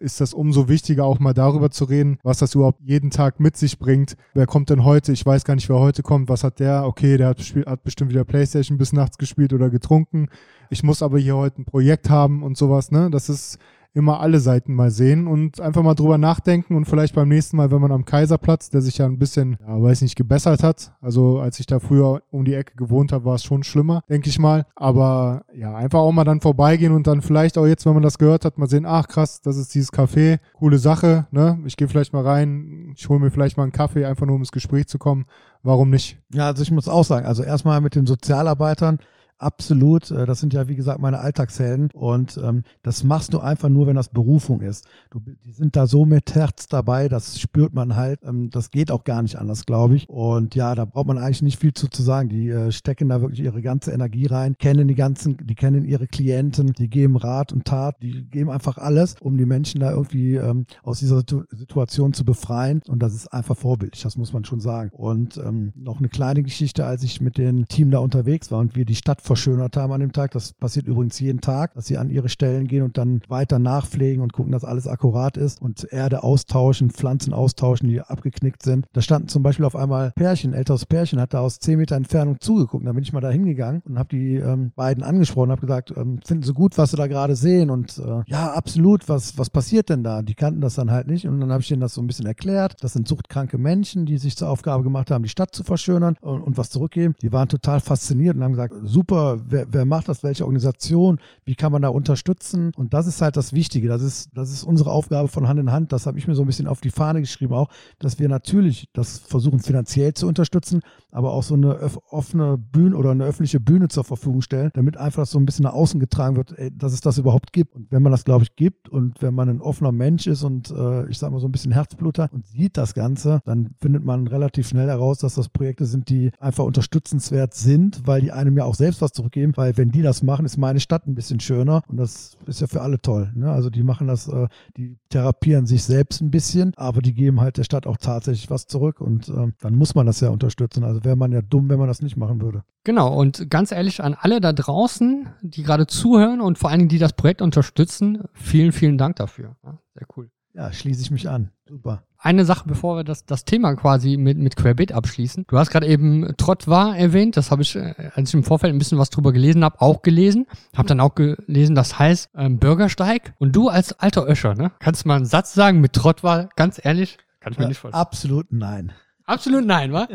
ist das umso wichtiger, auch mal darüber zu reden, was das überhaupt jeden Tag mit sich bringt. Wer kommt denn heute? Ich weiß gar nicht, wer heute kommt. Was hat der? Okay, der hat, hat bestimmt wieder Playstation bis nachts gespielt oder getrunken. Ich muss aber hier heute ein Projekt haben und sowas, ne? Das ist immer alle Seiten mal sehen und einfach mal drüber nachdenken und vielleicht beim nächsten Mal, wenn man am Kaiserplatz, der sich ja ein bisschen, ja, weiß nicht, gebessert hat. Also als ich da früher um die Ecke gewohnt habe, war es schon schlimmer, denke ich mal. Aber ja, einfach auch mal dann vorbeigehen und dann vielleicht auch jetzt, wenn man das gehört hat, mal sehen, ach krass, das ist dieses Café, coole Sache, ne? Ich gehe vielleicht mal rein, ich hole mir vielleicht mal einen Kaffee, einfach nur um ins Gespräch zu kommen. Warum nicht? Ja, also ich muss auch sagen, also erstmal mit den Sozialarbeitern, Absolut, äh, das sind ja wie gesagt meine Alltagshelden und ähm, das machst du einfach nur, wenn das Berufung ist. Du, die sind da so mit Herz dabei, das spürt man halt. Ähm, das geht auch gar nicht anders, glaube ich. Und ja, da braucht man eigentlich nicht viel zu, zu sagen. Die äh, stecken da wirklich ihre ganze Energie rein, kennen die ganzen, die kennen ihre Klienten, die geben Rat und Tat, die geben einfach alles, um die Menschen da irgendwie ähm, aus dieser Situation zu befreien. Und das ist einfach vorbildlich, das muss man schon sagen. Und ähm, noch eine kleine Geschichte, als ich mit dem Team da unterwegs war und wir die Stadt verschönert haben an dem Tag. Das passiert übrigens jeden Tag, dass sie an ihre Stellen gehen und dann weiter nachpflegen und gucken, dass alles akkurat ist und Erde austauschen, Pflanzen austauschen, die abgeknickt sind. Da standen zum Beispiel auf einmal Pärchen, älteres Pärchen, hat da aus 10 Meter Entfernung zugeguckt. Da bin ich mal da hingegangen und habe die ähm, beiden angesprochen, habe gesagt, ähm, finden Sie gut, was Sie da gerade sehen? Und äh, ja, absolut, was, was passiert denn da? Die kannten das dann halt nicht und dann habe ich denen das so ein bisschen erklärt. Das sind suchtkranke Menschen, die sich zur Aufgabe gemacht haben, die Stadt zu verschönern und, und was zurückgeben. Die waren total fasziniert und haben gesagt, super, super, wer, wer macht das, welche Organisation, wie kann man da unterstützen? Und das ist halt das Wichtige. Das ist, das ist unsere Aufgabe von Hand in Hand. Das habe ich mir so ein bisschen auf die Fahne geschrieben auch, dass wir natürlich das versuchen finanziell zu unterstützen, aber auch so eine offene Bühne oder eine öffentliche Bühne zur Verfügung stellen, damit einfach so ein bisschen nach außen getragen wird, ey, dass es das überhaupt gibt. Und wenn man das, glaube ich, gibt und wenn man ein offener Mensch ist und äh, ich sage mal so ein bisschen Herzbluter und sieht das Ganze, dann findet man relativ schnell heraus, dass das Projekte sind, die einfach unterstützenswert sind, weil die einem ja auch selbst was zurückgeben, weil wenn die das machen, ist meine Stadt ein bisschen schöner und das ist ja für alle toll. Ne? Also die machen das, äh, die therapieren sich selbst ein bisschen, aber die geben halt der Stadt auch tatsächlich was zurück und äh, dann muss man das ja unterstützen. Also wäre man ja dumm, wenn man das nicht machen würde. Genau, und ganz ehrlich an alle da draußen, die gerade zuhören und vor allen Dingen, die das Projekt unterstützen, vielen, vielen Dank dafür. Ja, sehr cool. Ja, schließe ich mich an. Super. Eine Sache, bevor wir das, das Thema quasi mit, mit Querbeet abschließen. Du hast gerade eben Trott war erwähnt. Das habe ich, äh, als ich im Vorfeld ein bisschen was drüber gelesen habe, auch gelesen. Habe dann auch gelesen, das heißt ähm, Bürgersteig. Und du als alter Öscher, ne? Kannst du mal einen Satz sagen mit Trott war? Ganz ehrlich? Kann ich mir ja, nicht vorstellen. Absolut nein. Absolut nein, wa?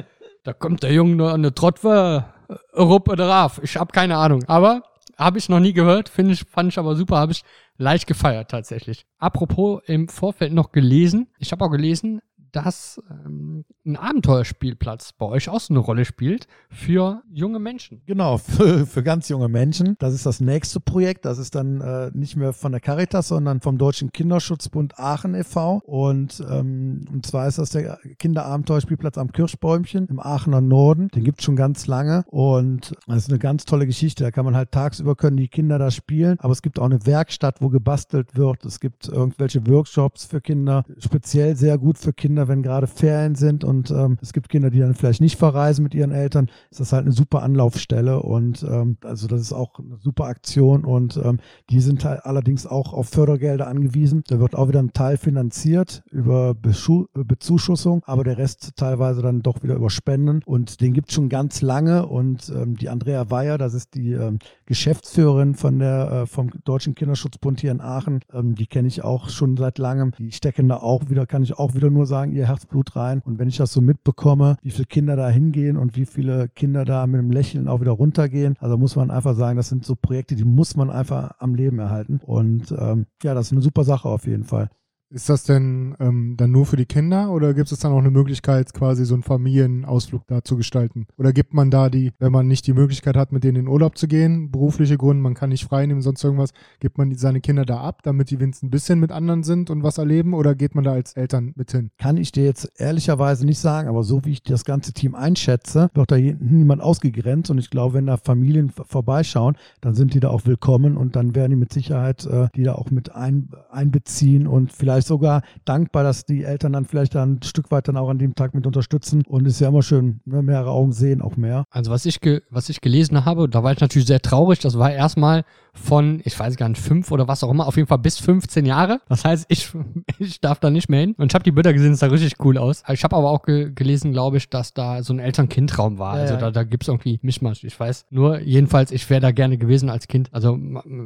Da kommt der Junge an der Trott war Europa oder Raf. Ich habe keine Ahnung. Aber habe ich noch nie gehört, finde ich, fand ich aber super, habe ich leicht gefeiert tatsächlich. Apropos im Vorfeld noch gelesen, ich habe auch gelesen, dass ähm, ein Abenteuerspielplatz bei euch auch so eine Rolle spielt für junge Menschen. Genau, [laughs] für, für ganz junge Menschen. Das ist das nächste Projekt. Das ist dann äh, nicht mehr von der Caritas, sondern vom Deutschen Kinderschutzbund Aachen e.V. Und, ähm, und zwar ist das der Kinderabenteuerspielplatz am Kirschbäumchen im Aachener Norden. Den gibt es schon ganz lange und das ist eine ganz tolle Geschichte. Da kann man halt tagsüber können die Kinder da spielen, aber es gibt auch eine Werkstatt, wo gebastelt wird. Es gibt irgendwelche Workshops für Kinder, speziell sehr gut für Kinder Kinder, wenn gerade Ferien sind und ähm, es gibt Kinder, die dann vielleicht nicht verreisen mit ihren Eltern, ist das halt eine super Anlaufstelle und ähm, also das ist auch eine super Aktion und ähm, die sind halt allerdings auch auf Fördergelder angewiesen. Da wird auch wieder ein Teil finanziert über Beschu Bezuschussung, aber der Rest teilweise dann doch wieder über Spenden und den gibt es schon ganz lange und ähm, die Andrea Weyer, das ist die ähm, Geschäftsführerin von der äh, vom Deutschen Kinderschutzbund hier in Aachen, ähm, die kenne ich auch schon seit langem. Die stecken da auch wieder, kann ich auch wieder nur sagen, ihr Herzblut rein. Und wenn ich das so mitbekomme, wie viele Kinder da hingehen und wie viele Kinder da mit einem Lächeln auch wieder runtergehen, also muss man einfach sagen, das sind so Projekte, die muss man einfach am Leben erhalten. Und ähm, ja, das ist eine super Sache auf jeden Fall. Ist das denn ähm, dann nur für die Kinder oder gibt es dann auch eine Möglichkeit, quasi so einen Familienausflug da zu gestalten? Oder gibt man da die, wenn man nicht die Möglichkeit hat, mit denen in Urlaub zu gehen, berufliche Gründe, man kann nicht frei nehmen, sonst irgendwas, gibt man seine Kinder da ab, damit die wenigstens ein bisschen mit anderen sind und was erleben oder geht man da als Eltern mit hin? Kann ich dir jetzt ehrlicherweise nicht sagen, aber so wie ich das ganze Team einschätze, wird da niemand ausgegrenzt und ich glaube, wenn da Familien vorbeischauen, dann sind die da auch willkommen und dann werden die mit Sicherheit äh, die da auch mit ein, einbeziehen und vielleicht vielleicht sogar dankbar, dass die Eltern dann vielleicht dann ein Stück weit dann auch an dem Tag mit unterstützen. Und es ist ja immer schön, ne? mehrere Augen sehen auch mehr. Also was ich, was ich gelesen habe, da war ich natürlich sehr traurig. Das war erstmal von, ich weiß gar nicht, fünf oder was auch immer, auf jeden Fall bis 15 Jahre. Das heißt, ich, [laughs] ich darf da nicht mehr hin. Und ich habe die Bilder gesehen, es sah richtig cool aus. Ich habe aber auch ge gelesen, glaube ich, dass da so ein Eltern-Kind-Raum war. Ja, also da, da gibt es irgendwie Mischmasch. Ich weiß nur, jedenfalls, ich wäre da gerne gewesen als Kind. Also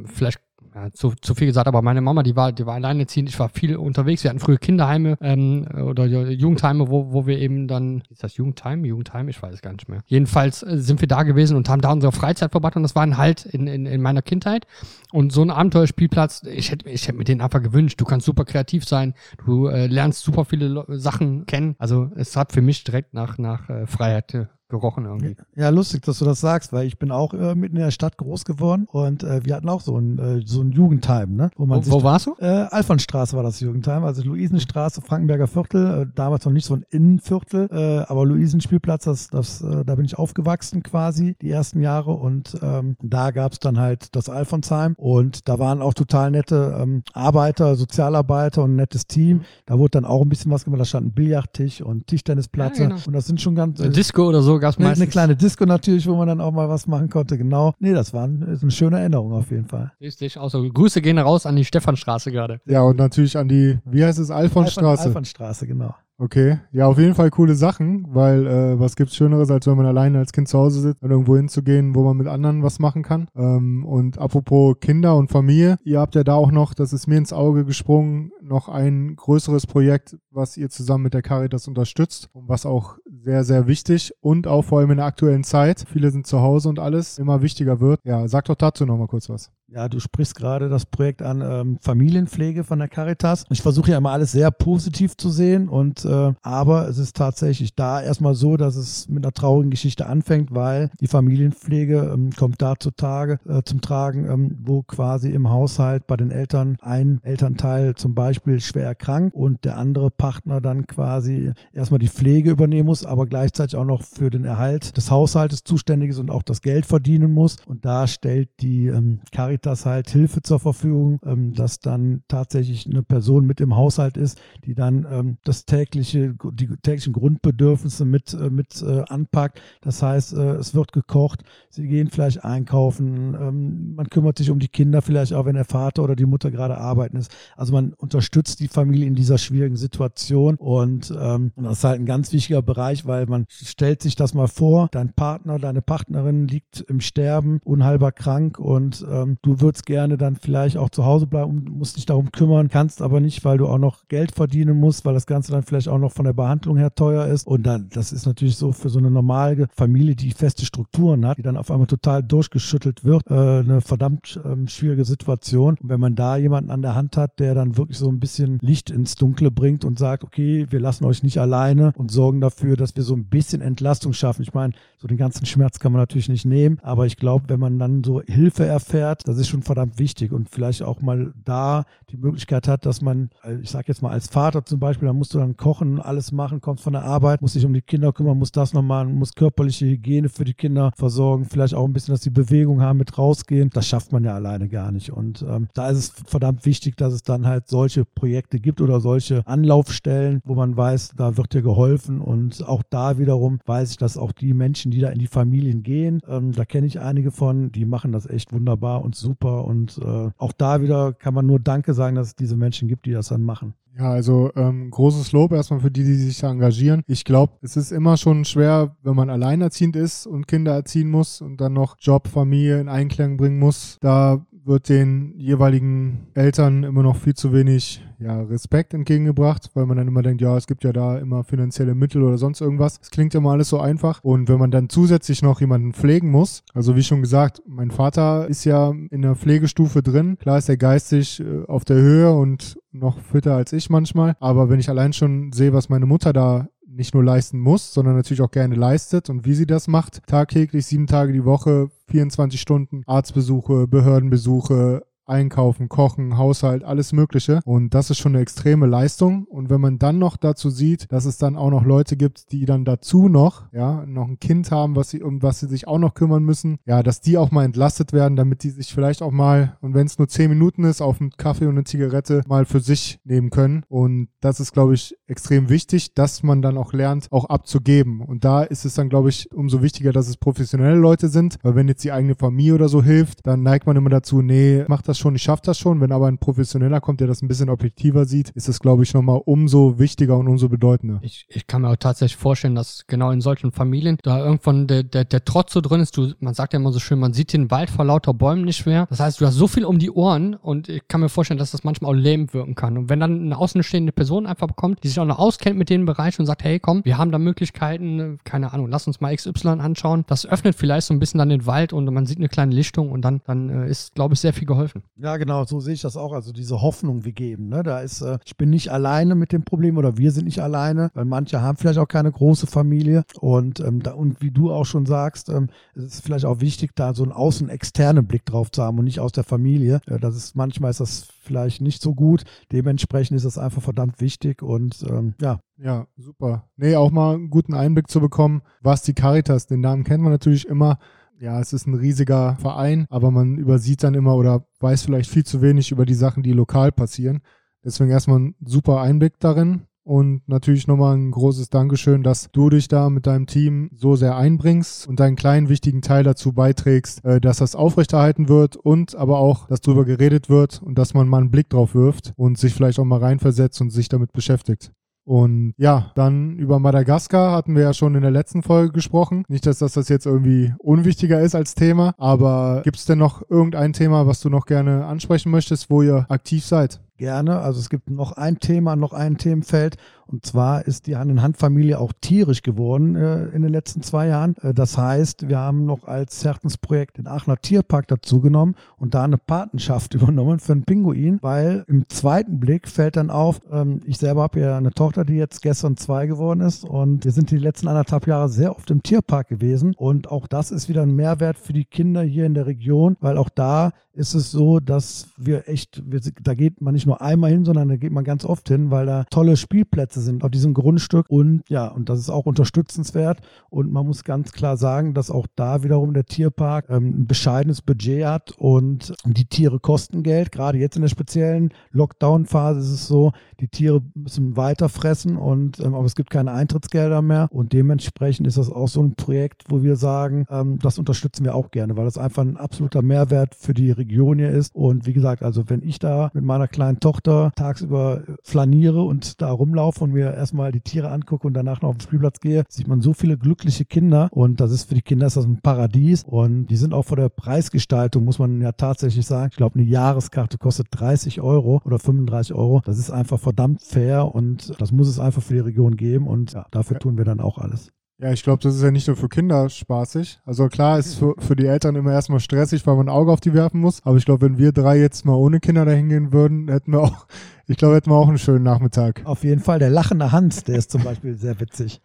vielleicht ja, zu, zu viel gesagt, aber meine Mama, die war, die war alleinerziehend, ich war viel unterwegs. Wir hatten früher Kinderheime ähm, oder Jugendheime, wo, wo wir eben dann, ist das Jugendheim? Jugendheim? Ich weiß gar nicht mehr. Jedenfalls äh, sind wir da gewesen und haben da unsere Freizeit verbracht und das war ein Halt in, in, in meiner Kindheit. Und so ein Abenteuerspielplatz, ich hätte ich hätte mir den einfach gewünscht. Du kannst super kreativ sein, du äh, lernst super viele Sachen kennen. Also es hat für mich direkt nach, nach äh, Freiheit gerochen irgendwie. Ja, lustig, dass du das sagst, weil ich bin auch äh, mitten in der Stadt groß geworden und äh, wir hatten auch so ein, äh, so ein Jugendheim, ne? Wo, man wo, wo warst du? Äh, Alphonstraße war das Jugendheim, also Luisenstraße, Frankenberger Viertel, äh, damals noch nicht so ein Innenviertel, äh, aber Luisenspielplatz, das, das, äh, da bin ich aufgewachsen quasi, die ersten Jahre und ähm, da gab's dann halt das Alphonsheim und da waren auch total nette ähm, Arbeiter, Sozialarbeiter und ein nettes Team. Da wurde dann auch ein bisschen was gemacht, da stand ein Billardtisch und Tischtennisplatte ja, genau. und das sind schon ganz... Äh, Disco oder so gab es meistens. Eine kleine Disco natürlich, wo man dann auch mal was machen konnte, genau. Nee, das war ein, eine schöne Erinnerung auf jeden Fall. Richtig, auch so. Grüße gehen raus an die Stephanstraße gerade. Ja, und natürlich an die, wie heißt es, Alphonstraße. Alphonstraße, genau. Okay, ja, auf jeden Fall coole Sachen, weil äh, was gibt's Schöneres, als wenn man alleine als Kind zu Hause sitzt und irgendwo hinzugehen, wo man mit anderen was machen kann. Ähm, und apropos Kinder und Familie, ihr habt ja da auch noch, das ist mir ins Auge gesprungen, noch ein größeres Projekt, was ihr zusammen mit der Caritas unterstützt und was auch sehr, sehr wichtig und auch vor allem in der aktuellen Zeit, viele sind zu Hause und alles, immer wichtiger wird. Ja, sag doch dazu nochmal kurz was. Ja, du sprichst gerade das Projekt an ähm, Familienpflege von der Caritas. Ich versuche ja immer alles sehr positiv zu sehen und äh, aber es ist tatsächlich da erstmal so, dass es mit einer traurigen Geschichte anfängt, weil die Familienpflege ähm, kommt da zutage äh, zum Tragen, ähm, wo quasi im Haushalt bei den Eltern ein Elternteil zum Beispiel schwer erkrankt und der andere Partner dann quasi erstmal die Pflege übernehmen muss, aber gleichzeitig auch noch für den Erhalt des Haushaltes zuständig ist und auch das Geld verdienen muss. Und da stellt die ähm, Caritas das halt Hilfe zur Verfügung, ähm, dass dann tatsächlich eine Person mit im Haushalt ist, die dann ähm, das tägliche, die täglichen Grundbedürfnisse mit, äh, mit äh, anpackt. Das heißt, äh, es wird gekocht, sie gehen vielleicht einkaufen, ähm, man kümmert sich um die Kinder vielleicht auch, wenn der Vater oder die Mutter gerade arbeiten ist. Also man unterstützt die Familie in dieser schwierigen Situation und ähm, das ist halt ein ganz wichtiger Bereich, weil man stellt sich das mal vor, dein Partner, deine Partnerin liegt im Sterben, unheilbar krank und ähm, du würdest gerne dann vielleicht auch zu Hause bleiben, musst dich darum kümmern, kannst aber nicht, weil du auch noch Geld verdienen musst, weil das Ganze dann vielleicht auch noch von der Behandlung her teuer ist. Und dann, das ist natürlich so für so eine normale Familie, die feste Strukturen hat, die dann auf einmal total durchgeschüttelt wird, äh, eine verdammt äh, schwierige Situation. Und wenn man da jemanden an der Hand hat, der dann wirklich so ein bisschen Licht ins Dunkle bringt und sagt, okay, wir lassen euch nicht alleine und sorgen dafür, dass wir so ein bisschen Entlastung schaffen. Ich meine, so den ganzen Schmerz kann man natürlich nicht nehmen, aber ich glaube, wenn man dann so Hilfe erfährt, das ist schon verdammt wichtig und vielleicht auch mal da die Möglichkeit hat, dass man, äh, ich sage jetzt mal als Vater zum Beispiel, da musst du dann kochen, alles machen, kommst von der Arbeit, musst dich um die Kinder kümmern, musst das noch machen, musst körperliche Hygiene für die Kinder versorgen, vielleicht auch ein bisschen, dass die Bewegung haben, mit rausgehen. Das schafft man ja alleine gar nicht. Und ähm, da ist es verdammt wichtig, dass es dann halt solche Projekte gibt oder solche Anlaufstellen, wo man weiß, da wird dir geholfen. Und auch da wiederum weiß ich, dass auch die Menschen, die da in die Familien gehen, ähm, da kenne ich einige von, die machen das echt wunderbar und super. Und äh, auch da wieder kann man nur Danke sagen, dass es diese Menschen gibt, die das dann machen. Ja, also ähm, großes Lob erstmal für die, die sich da engagieren. Ich glaube, es ist immer schon schwer, wenn man alleinerziehend ist und Kinder erziehen muss und dann noch Job, Familie in Einklang bringen muss. Da wird den jeweiligen Eltern immer noch viel zu wenig ja, Respekt entgegengebracht, weil man dann immer denkt, ja, es gibt ja da immer finanzielle Mittel oder sonst irgendwas. Es klingt immer alles so einfach. Und wenn man dann zusätzlich noch jemanden pflegen muss, also wie schon gesagt, mein Vater ist ja in der Pflegestufe drin. Klar ist er geistig äh, auf der Höhe und noch fitter als ich manchmal. Aber wenn ich allein schon sehe, was meine Mutter da nicht nur leisten muss, sondern natürlich auch gerne leistet und wie sie das macht. Tagtäglich, sieben Tage die Woche, 24 Stunden Arztbesuche, Behördenbesuche, Einkaufen, Kochen, Haushalt, alles Mögliche. Und das ist schon eine extreme Leistung. Und wenn man dann noch dazu sieht, dass es dann auch noch Leute gibt, die dann dazu noch, ja, noch ein Kind haben, was sie, um was sie sich auch noch kümmern müssen, ja, dass die auch mal entlastet werden, damit die sich vielleicht auch mal, und wenn es nur zehn Minuten ist, auf einen Kaffee und eine Zigarette mal für sich nehmen können. Und das ist, glaube ich, extrem wichtig, dass man dann auch lernt, auch abzugeben. Und da ist es dann, glaube ich, umso wichtiger, dass es professionelle Leute sind, weil wenn jetzt die eigene Familie oder so hilft, dann neigt man immer dazu, nee, mach das das schon, ich schaffe das schon. Wenn aber ein Professioneller kommt, der das ein bisschen objektiver sieht, ist es, glaube ich, nochmal umso wichtiger und umso bedeutender. Ich, ich kann mir auch tatsächlich vorstellen, dass genau in solchen Familien da irgendwann der, der, der Trotz so drin ist. Du, man sagt ja immer so schön, man sieht den Wald vor lauter Bäumen nicht mehr. Das heißt, du hast so viel um die Ohren und ich kann mir vorstellen, dass das manchmal auch lähmend wirken kann. Und wenn dann eine außenstehende Person einfach bekommt, die sich auch noch auskennt mit den Bereichen und sagt, hey, komm, wir haben da Möglichkeiten, keine Ahnung, lass uns mal XY anschauen. Das öffnet vielleicht so ein bisschen dann den Wald und man sieht eine kleine Lichtung und dann, dann äh, ist, glaube ich, sehr viel geholfen. Ja, genau, so sehe ich das auch. Also diese Hoffnung wir geben. Ne? Da ist, äh, ich bin nicht alleine mit dem Problem oder wir sind nicht alleine, weil manche haben vielleicht auch keine große Familie. Und, ähm, da, und wie du auch schon sagst, ähm, es ist vielleicht auch wichtig, da so einen außen-externen Blick drauf zu haben und nicht aus der Familie. Äh, das ist manchmal ist das vielleicht nicht so gut. Dementsprechend ist das einfach verdammt wichtig und ähm, ja. Ja, super. Nee, auch mal einen guten Einblick zu bekommen, was die Caritas, den Namen kennt man natürlich immer, ja, es ist ein riesiger Verein, aber man übersieht dann immer oder weiß vielleicht viel zu wenig über die Sachen, die lokal passieren. Deswegen erstmal ein super Einblick darin. Und natürlich nochmal ein großes Dankeschön, dass du dich da mit deinem Team so sehr einbringst und deinen kleinen wichtigen Teil dazu beiträgst, äh, dass das aufrechterhalten wird und aber auch, dass darüber geredet wird und dass man mal einen Blick drauf wirft und sich vielleicht auch mal reinversetzt und sich damit beschäftigt. Und ja, dann über Madagaskar hatten wir ja schon in der letzten Folge gesprochen. Nicht, dass das, jetzt irgendwie unwichtiger ist als Thema, aber gibt es denn noch irgendein Thema, was du noch gerne ansprechen möchtest, wo ihr aktiv seid? Gerne. Also es gibt noch ein Thema, noch ein Themenfeld und zwar ist die Hand-in-Hand-Familie auch tierisch geworden äh, in den letzten zwei Jahren. Äh, das heißt, wir haben noch als Herzensprojekt den Aachener Tierpark dazugenommen und da eine Patenschaft [laughs] übernommen für einen Pinguin, weil im zweiten Blick fällt dann auf, ähm, ich selber habe ja eine Tochter, die jetzt gestern zwei geworden ist und wir sind die letzten anderthalb Jahre sehr oft im Tierpark gewesen und auch das ist wieder ein Mehrwert für die Kinder hier in der Region, weil auch da ist es so, dass wir echt, wir, da geht man nicht nur einmal hin, sondern da geht man ganz oft hin, weil da tolle Spielplätze Plätze sind auf diesem Grundstück. Und ja, und das ist auch unterstützenswert. Und man muss ganz klar sagen, dass auch da wiederum der Tierpark ähm, ein bescheidenes Budget hat und die Tiere kosten Geld. Gerade jetzt in der speziellen Lockdown-Phase ist es so, die Tiere müssen weiter fressen und ähm, aber es gibt keine Eintrittsgelder mehr. Und dementsprechend ist das auch so ein Projekt, wo wir sagen, ähm, das unterstützen wir auch gerne, weil das einfach ein absoluter Mehrwert für die Region hier ist. Und wie gesagt, also wenn ich da mit meiner kleinen Tochter tagsüber flaniere und da rumlaufe und mir erstmal die Tiere angucke und danach noch auf den Spielplatz gehe, sieht man so viele glückliche Kinder und das ist für die Kinder ist das ein Paradies und die sind auch vor der Preisgestaltung, muss man ja tatsächlich sagen. Ich glaube, eine Jahreskarte kostet 30 Euro oder 35 Euro. Das ist einfach verdammt fair und das muss es einfach für die Region geben und ja, dafür tun wir dann auch alles. Ja, ich glaube, das ist ja nicht nur für Kinder spaßig. Also klar, ist für, für die Eltern immer erstmal stressig, weil man ein Auge auf die werfen muss. Aber ich glaube, wenn wir drei jetzt mal ohne Kinder dahin gehen würden, hätten wir auch, ich glaube, hätten wir auch einen schönen Nachmittag. Auf jeden Fall. Der lachende Hans, der ist zum Beispiel sehr witzig.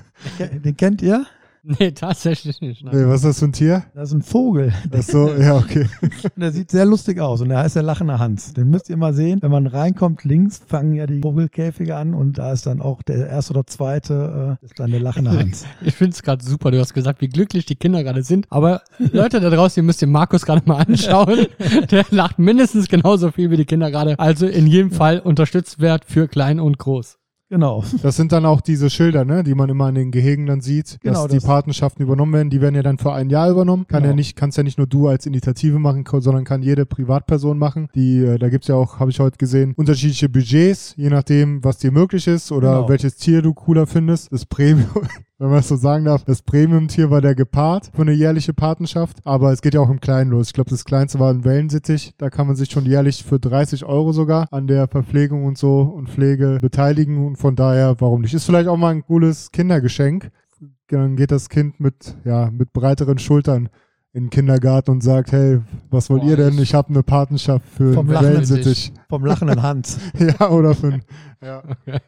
[laughs] Den kennt ihr? [laughs] Nee, tatsächlich nicht. Nein. Nee, was ist das für ein Tier? Das ist ein Vogel. Ach so, ja, okay. [laughs] Der sieht sehr lustig aus und der heißt der lachende Hans. Den müsst ihr mal sehen. Wenn man reinkommt, links fangen ja die Vogelkäfige an und da ist dann auch der erste oder zweite, äh, ist dann der lachende Hans. [laughs] Ich finde es gerade super. Du hast gesagt, wie glücklich die Kinder gerade sind. Aber Leute da draußen, ihr müsst den Markus gerade mal anschauen. Der lacht mindestens genauso viel wie die Kinder gerade. Also in jedem Fall unterstützenswert für klein und groß. Genau. Das sind dann auch diese Schilder, ne, die man immer an den Gehegen dann sieht, Genau, dass die das- Patenschaften übernommen werden. Die werden ja dann für ein Jahr übernommen. Kann Genau. ja nicht, kannst ja nicht nur du als Initiative machen, sondern kann jede Privatperson machen. Die, äh, da gibt's ja auch, habe ich heute gesehen, unterschiedliche Budgets, je nachdem, was dir möglich ist oder Genau. welches Tier du cooler findest. Das Premium, wenn man es so sagen darf, das Premium-Tier war der Gepard für eine jährliche Patenschaft. Aber es geht ja auch im Kleinen los. Ich glaube, das kleinste war ein Wellensittich. Da kann man sich schon jährlich für 30 Euro sogar an der Verpflegung und so und Pflege beteiligen. Und von daher, warum nicht? Ist vielleicht auch mal ein cooles Kindergeschenk. Dann geht das Kind mit, ja, mit breiteren Schultern in den Kindergarten und sagt, hey, was wollt Boah, ihr denn? ich- habe eine Patenschaft für Vom einen Wellensittich. Vom lachenden Hans. [laughs] Ja, oder für ein, ja. [laughs]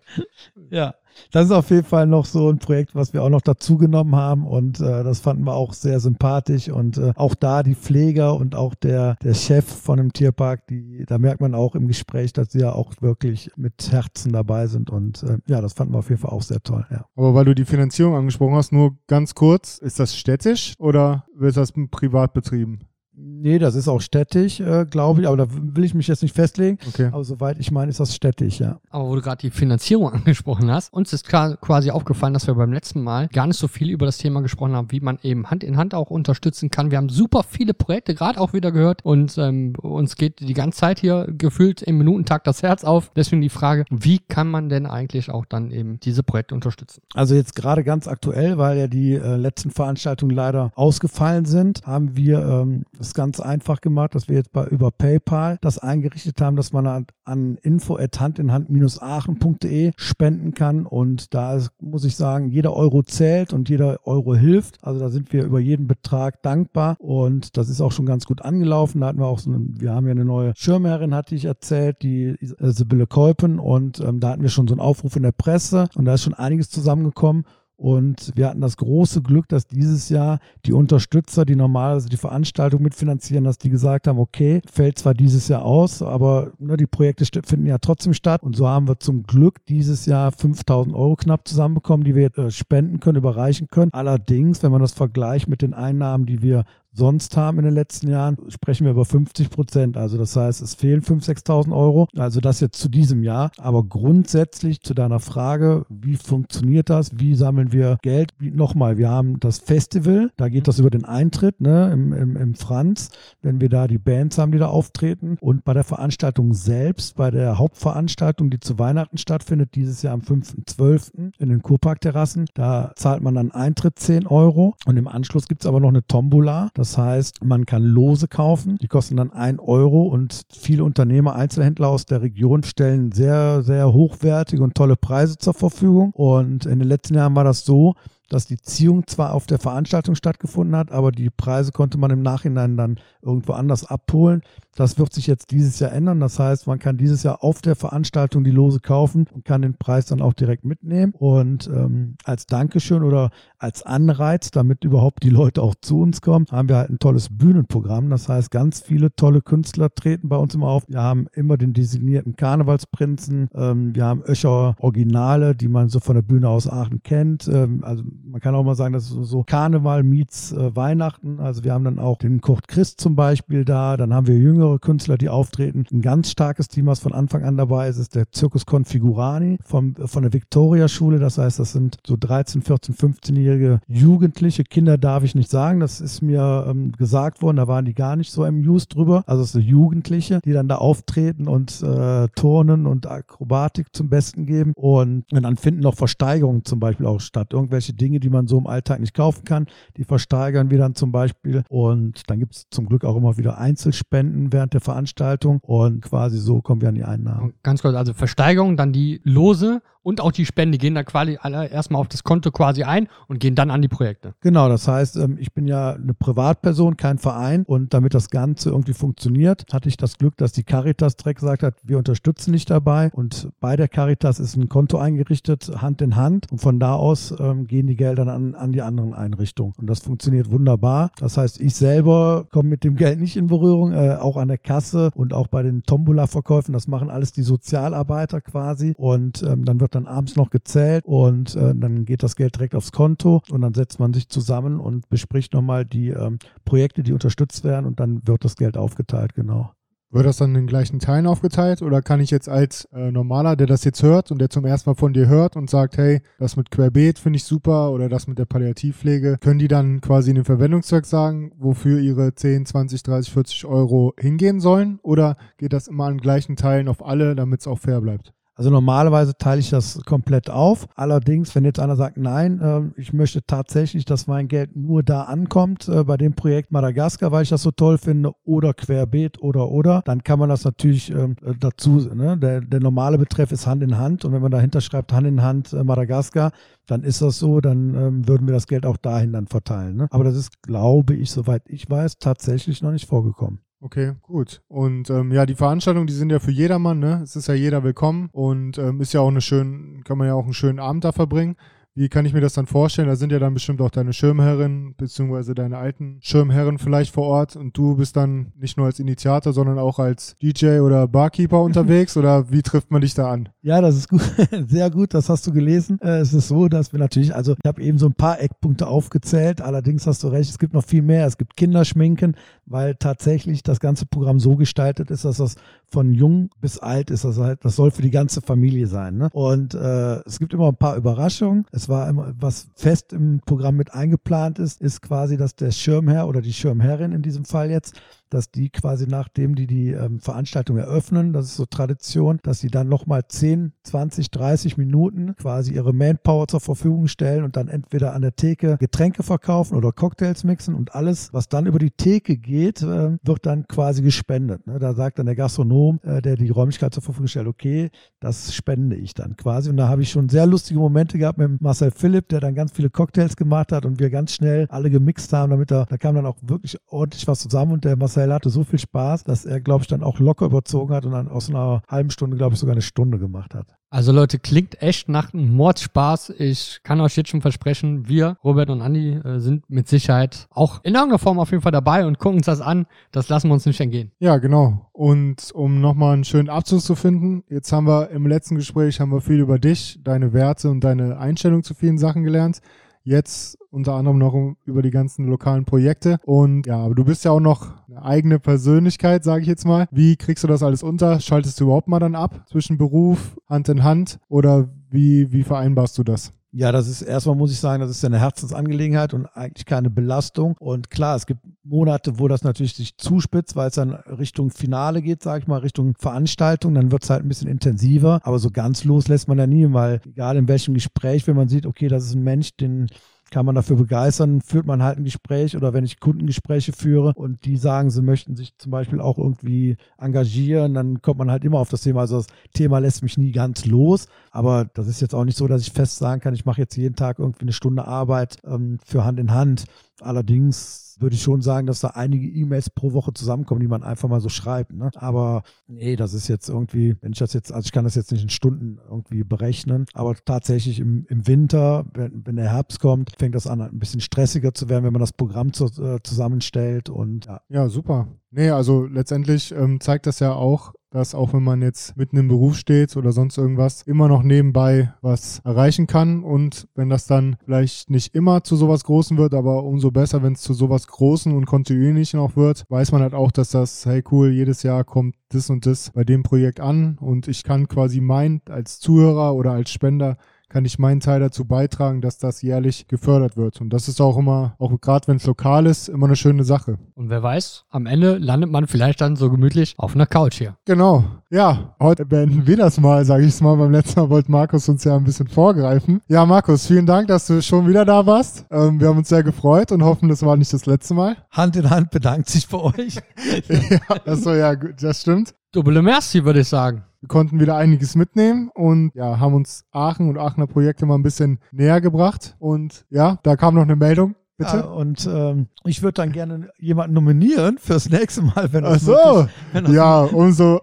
Ja, das ist auf jeden Fall noch so ein Projekt, was wir auch noch dazu genommen haben und äh, das fanden wir auch sehr sympathisch und äh, auch da die Pfleger und auch der, der Chef von dem Tierpark, die, da merkt man auch im Gespräch, dass sie ja auch wirklich mit Herzen dabei sind und äh, ja, das fanden wir auf jeden Fall auch sehr toll, ja. Aber weil du die Finanzierung angesprochen hast, nur ganz kurz, ist das städtisch oder wird das privat betrieben? Nee, das ist auch städtisch, äh, glaube ich, aber da will ich mich jetzt nicht festlegen, Okay. aber soweit ich meine, ist das städtisch, ja. Aber wo du gerade die Finanzierung [laughs] angesprochen hast, uns ist quasi aufgefallen, dass wir beim letzten Mal gar nicht so viel über das Thema gesprochen haben, wie man eben Hand in Hand auch unterstützen kann. Wir haben super viele Projekte gerade auch wieder gehört und ähm, uns geht die ganze Zeit hier gefühlt im Minutentakt das Herz auf. Deswegen die Frage, wie kann man denn eigentlich auch dann eben diese Projekte unterstützen? Also jetzt gerade ganz aktuell, weil ja die äh, letzten Veranstaltungen leider ausgefallen sind, haben wir ähm, das ganz einfach gemacht, dass wir jetzt bei über PayPal das eingerichtet haben, dass man an, an info@handinhand-aachen.de spenden kann und da ist, muss ich sagen, jeder Euro zählt und jeder Euro hilft. Also da sind wir über jeden Betrag dankbar und das ist auch schon ganz gut angelaufen. Da hatten wir auch so, eine, wir haben ja eine neue Schirmherrin, hatte ich erzählt, die Sibylle Kolpen und ähm, da hatten wir schon so einen Aufruf in der Presse und da ist schon einiges zusammengekommen. Und wir hatten das große Glück, dass dieses Jahr die Unterstützer, die normalerweise die Veranstaltung mitfinanzieren, dass die gesagt haben, okay, fällt zwar dieses Jahr aus, aber ne, die Projekte finden ja trotzdem statt. Und so haben wir zum Glück dieses Jahr 5000 Euro knapp zusammenbekommen, die wir äh, spenden können, überreichen können. Allerdings, wenn man das vergleicht mit den Einnahmen, die wir sonst haben in den letzten Jahren, sprechen wir über 50 Prozent. Also das heißt, es fehlen 5.000, 6.000 Euro. Also das jetzt zu diesem Jahr. Aber grundsätzlich zu deiner Frage, wie funktioniert das? Wie sammeln wir Geld? Nochmal, wir haben das Festival, da geht das über den Eintritt ne, im, im, im Franz, wenn wir da die Bands haben, die da auftreten. Und bei der Veranstaltung selbst, bei der Hauptveranstaltung, die zu Weihnachten stattfindet, dieses Jahr am 5.12. in den Kurparkterrassen, da zahlt man dann Eintritt 10 Euro. Und im Anschluss gibt es aber noch eine Tombola. Das heißt, man kann Lose kaufen. Die kosten dann 1 Euro und viele Unternehmer, Einzelhändler aus der Region stellen sehr, sehr hochwertige und tolle Preise zur Verfügung. Und in den letzten Jahren war das so, dass die Ziehung zwar auf der Veranstaltung stattgefunden hat, aber die Preise konnte man im Nachhinein dann irgendwo anders abholen. Das wird sich jetzt dieses Jahr ändern. Das heißt, man kann dieses Jahr auf der Veranstaltung die Lose kaufen und kann den Preis dann auch direkt mitnehmen. Und ähm, als Dankeschön oder als Anreiz, damit überhaupt die Leute auch zu uns kommen, haben wir halt ein tolles Bühnenprogramm. Das heißt, ganz viele tolle Künstler treten bei uns immer auf. Wir haben immer den designierten Karnevalsprinzen. Ähm, wir haben Öscher Originale, die man so von der Bühne aus Aachen kennt. Ähm, also man kann auch mal sagen, das ist so- Karneval meets äh, Weihnachten. Also wir haben dann auch den Kurt Christ zum Beispiel da. Dann haben wir jüngere Künstler, die auftreten. Ein ganz starkes Team, was von Anfang an dabei ist, ist der Zirkus Configurani vom, von der Victoria-Schule. Das heißt, das sind so 13, 14, 15-jährige Jugendliche. Kinder darf ich nicht sagen. Das ist mir ähm, gesagt worden. Da waren die gar nicht so amused drüber. Also es sind Jugendliche, die dann da auftreten und äh, Turnen und Akrobatik zum Besten geben. Und, und dann finden noch Versteigerungen zum Beispiel auch statt. Irgendwelche Dinge, die man so im Alltag nicht kaufen kann, die versteigern wir dann zum Beispiel. Und dann gibt es zum Glück auch immer wieder Einzelspenden während der Veranstaltung. Und quasi so kommen wir an die Einnahmen. Ganz kurz, also Versteigerung, dann die Lose und auch die Spenden, die gehen da quasi alle erstmal auf das Konto quasi ein und gehen dann an die Projekte. Genau, das heißt, ähm, ich bin ja eine Privatperson, kein Verein. Und damit das Ganze irgendwie funktioniert, hatte ich das Glück, dass die Caritas direkt gesagt hat, wir unterstützen dich dabei. Und bei der Caritas ist ein Konto eingerichtet, Hand in Hand. Und von da aus ähm, gehen die Gelder an, an die anderen Einrichtungen. Und das funktioniert wunderbar. Das heißt, ich selber komme mit dem Geld nicht in Berührung, äh, auch an der Kasse und auch bei den Tombola-Verkäufen, das machen alles die Sozialarbeiter quasi. Und ähm, dann wird dann abends noch gezählt und äh, dann geht das Geld direkt aufs Konto und dann setzt man sich zusammen und bespricht nochmal die ähm, Projekte, die unterstützt werden und dann wird das Geld aufgeteilt, genau. Wird das dann in den gleichen Teilen aufgeteilt oder kann ich jetzt als äh, Normaler, der das jetzt hört und der zum ersten Mal von dir hört und sagt, hey, das mit Querbeet finde ich super oder das mit der Palliativpflege, können die dann quasi in den Verwendungszweck sagen, wofür ihre 10, 20, 30, 40 Euro hingehen sollen oder geht das immer an gleichen Teilen auf alle, damit es auch fair bleibt? Also normalerweise teile ich das komplett auf. Allerdings, wenn jetzt einer sagt, nein, äh, ich möchte tatsächlich, dass mein Geld nur da ankommt, äh, bei dem Projekt Madagaskar, weil ich das so toll finde, oder querbeet oder oder, dann kann man das natürlich ähm, äh, dazu, ne? der, der normale Betreff ist Hand in Hand und wenn man dahinter schreibt Hand in Hand äh, Madagaskar, dann ist das so, dann ähm, würden wir das Geld auch dahin dann verteilen. Ne? Aber das ist, glaube ich, soweit ich weiß, tatsächlich noch nicht vorgekommen. Okay, gut. Und ähm, ja, die Veranstaltungen, die sind ja für jedermann, ne? Es ist ja jeder willkommen und ähm, ist ja auch eine schön, kann man ja auch einen schönen Abend da verbringen. Wie kann ich mir das dann vorstellen? Da sind ja dann bestimmt auch deine Schirmherren beziehungsweise deine alten Schirmherren vielleicht vor Ort und du bist dann nicht nur als Initiator, sondern auch als DJ oder Barkeeper [laughs] unterwegs oder wie trifft man dich da an? Ja, das ist gut, [laughs] sehr gut, das hast du gelesen. Äh, es ist so, dass wir natürlich, also ich habe eben so ein paar Eckpunkte aufgezählt, allerdings hast du recht, es gibt noch viel mehr. Es gibt Kinderschminken, weil tatsächlich das ganze Programm so gestaltet ist, dass das von jung bis alt ist. Das, halt, das soll für die ganze Familie sein. Ne? Und äh, es gibt immer ein paar Überraschungen. Es war immer, was fest im Programm mit eingeplant ist, ist quasi, dass der Schirmherr oder die Schirmherrin in diesem Fall jetzt dass die quasi nachdem die die ähm, Veranstaltung eröffnen, das ist so Tradition, dass sie dann nochmal 10, 20, 30 Minuten quasi ihre Manpower zur Verfügung stellen und dann entweder an der Theke Getränke verkaufen oder Cocktails mixen und alles, was dann über die Theke geht, äh, wird dann quasi gespendet. Ne? Da sagt dann der Gastronom, äh, der die Räumlichkeit zur Verfügung stellt, okay, das spende ich dann quasi. Und da habe ich schon sehr lustige Momente gehabt mit Marcel Philipp, der dann ganz viele Cocktails gemacht hat und wir ganz schnell alle gemixt haben, damit da, da kam dann auch wirklich ordentlich was zusammen und der Marcel Marcel hatte so viel Spaß, dass er, glaube ich, dann auch locker überzogen hat und dann aus einer halben Stunde, glaube ich, sogar eine Stunde gemacht hat. Also Leute, klingt echt nach einem Mordspaß. Ich kann euch jetzt schon versprechen, wir, Robert und Andi, äh, sind mit Sicherheit auch in irgendeiner Form auf jeden Fall dabei und gucken uns das an. Das lassen wir uns nicht entgehen. Ja, genau. Und um nochmal einen schönen Abschluss zu finden, jetzt haben wir im letzten Gespräch haben wir viel über dich, deine Werte und deine Einstellung zu vielen Sachen gelernt jetzt unter anderem noch über die ganzen lokalen Projekte. Und ja, aber du bist ja auch noch eine eigene Persönlichkeit, sage ich jetzt mal. Wie kriegst du das alles unter? Schaltest du überhaupt mal dann ab zwischen Beruf, Hand in Hand oder wie, wie vereinbarst du das? Ja, das ist erstmal muss ich sagen, das ist eine Herzensangelegenheit und eigentlich keine Belastung. Und klar, es gibt Monate, wo das natürlich sich zuspitzt, weil es dann Richtung Finale geht, sage ich mal, Richtung Veranstaltung. Dann wird es halt ein bisschen intensiver. Aber so ganz los lässt man ja nie, weil egal in welchem Gespräch, wenn man sieht, okay, das ist ein Mensch, den kann man dafür begeistern, führt man halt ein Gespräch oder wenn ich Kundengespräche führe und die sagen, sie möchten sich zum Beispiel auch irgendwie engagieren, dann kommt man halt immer auf das Thema. Also das Thema lässt mich nie ganz los, aber das ist jetzt auch nicht so, dass ich fest sagen kann, ich mache jetzt jeden Tag irgendwie eine Stunde Arbeit ähm, für Hand in Hand. Allerdings würde ich schon sagen, dass da einige E-Mails pro Woche zusammenkommen, die man einfach mal so schreibt. Ne? Aber nee, das ist jetzt irgendwie, wenn ich das jetzt, also ich kann das jetzt nicht in Stunden irgendwie berechnen, aber tatsächlich im, im Winter, wenn, wenn der Herbst kommt, fängt das an, ein bisschen stressiger zu werden, wenn man das Programm zu, äh, zusammenstellt und ja. Ja, super. Nee, also letztendlich ähm, zeigt das ja auch, dass auch wenn man jetzt mitten im Beruf steht oder sonst irgendwas, immer noch nebenbei was erreichen kann. Und wenn das dann vielleicht nicht immer zu sowas Großen wird, aber umso besser, wenn es zu sowas Großen und Kontinuierlichen auch wird, weiß man halt auch, dass das, hey cool, jedes Jahr kommt das und das bei dem Projekt an und ich kann quasi mein als Zuhörer oder als Spender kann ich meinen Teil dazu beitragen, dass das jährlich gefördert wird. Und das ist auch immer, auch gerade wenn es lokal ist, immer eine schöne Sache. Und wer weiß, am Ende landet man vielleicht dann so gemütlich auf einer Couch hier. Genau. Ja, heute beenden wir das mal, sage ich es mal. Beim letzten Mal wollte Markus uns ja ein bisschen vorgreifen. Ja, Markus, vielen Dank, dass du schon wieder da warst. Ähm, wir haben uns sehr gefreut und hoffen, das war nicht das letzte Mal. Hand in Hand bedankt sich bei euch. [laughs] ja, das so, ja, das stimmt. Double Merci, würde ich sagen. Wir konnten wieder einiges mitnehmen und ja, haben uns Aachen und Aachener Projekte mal ein bisschen näher gebracht. Und ja, da kam noch eine Meldung. Bitte? Ja, und ähm, ich würde dann gerne jemanden nominieren fürs nächste Mal, wenn Ach das so. möglich- Ja, umso,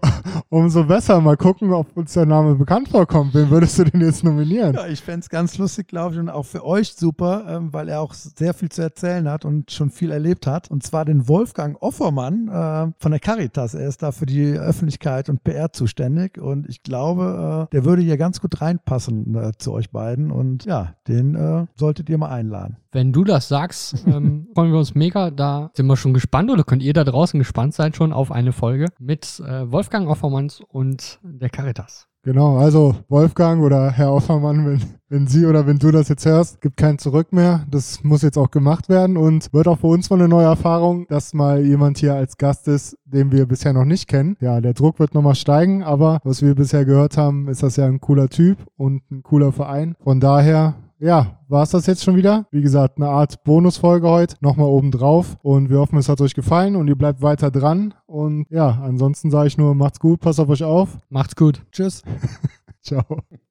umso besser. Mal gucken, ob uns der Name bekannt vorkommt. Wen würdest du denn jetzt nominieren? Ja, ich fände es ganz lustig, glaube ich, und auch für euch super, ähm, weil er auch sehr viel zu erzählen hat und schon viel erlebt hat. Und zwar den Wolfgang Offermann äh, von der Caritas. Er ist da für die Öffentlichkeit und PR zuständig. Und ich glaube, äh, der würde hier ganz gut reinpassen äh, zu euch beiden. Und ja, den äh, solltet ihr mal einladen. Wenn du das sagst, [laughs] ähm, freuen wir uns mega. Da sind wir schon gespannt oder könnt ihr da draußen gespannt sein schon auf eine Folge mit äh, Wolfgang Offermanns und der Caritas. Genau, also Wolfgang oder Herr Offermann, wenn, wenn Sie oder wenn du das jetzt hörst, gibt kein Zurück mehr. Das muss jetzt auch gemacht werden und wird auch für uns mal eine neue Erfahrung, dass mal jemand hier als Gast ist, den wir bisher noch nicht kennen. Ja, der Druck wird nochmal steigen, aber was wir bisher gehört haben, ist das ja ein cooler Typ und ein cooler Verein. Von daher ja, war es das jetzt schon wieder. Wie gesagt, eine Art Bonusfolge heute, nochmal oben drauf. Und wir hoffen, es hat euch gefallen und ihr bleibt weiter dran. Und ja, ansonsten sage ich nur, macht's gut, passt auf euch auf. Macht's gut. Tschüss. [laughs] Ciao.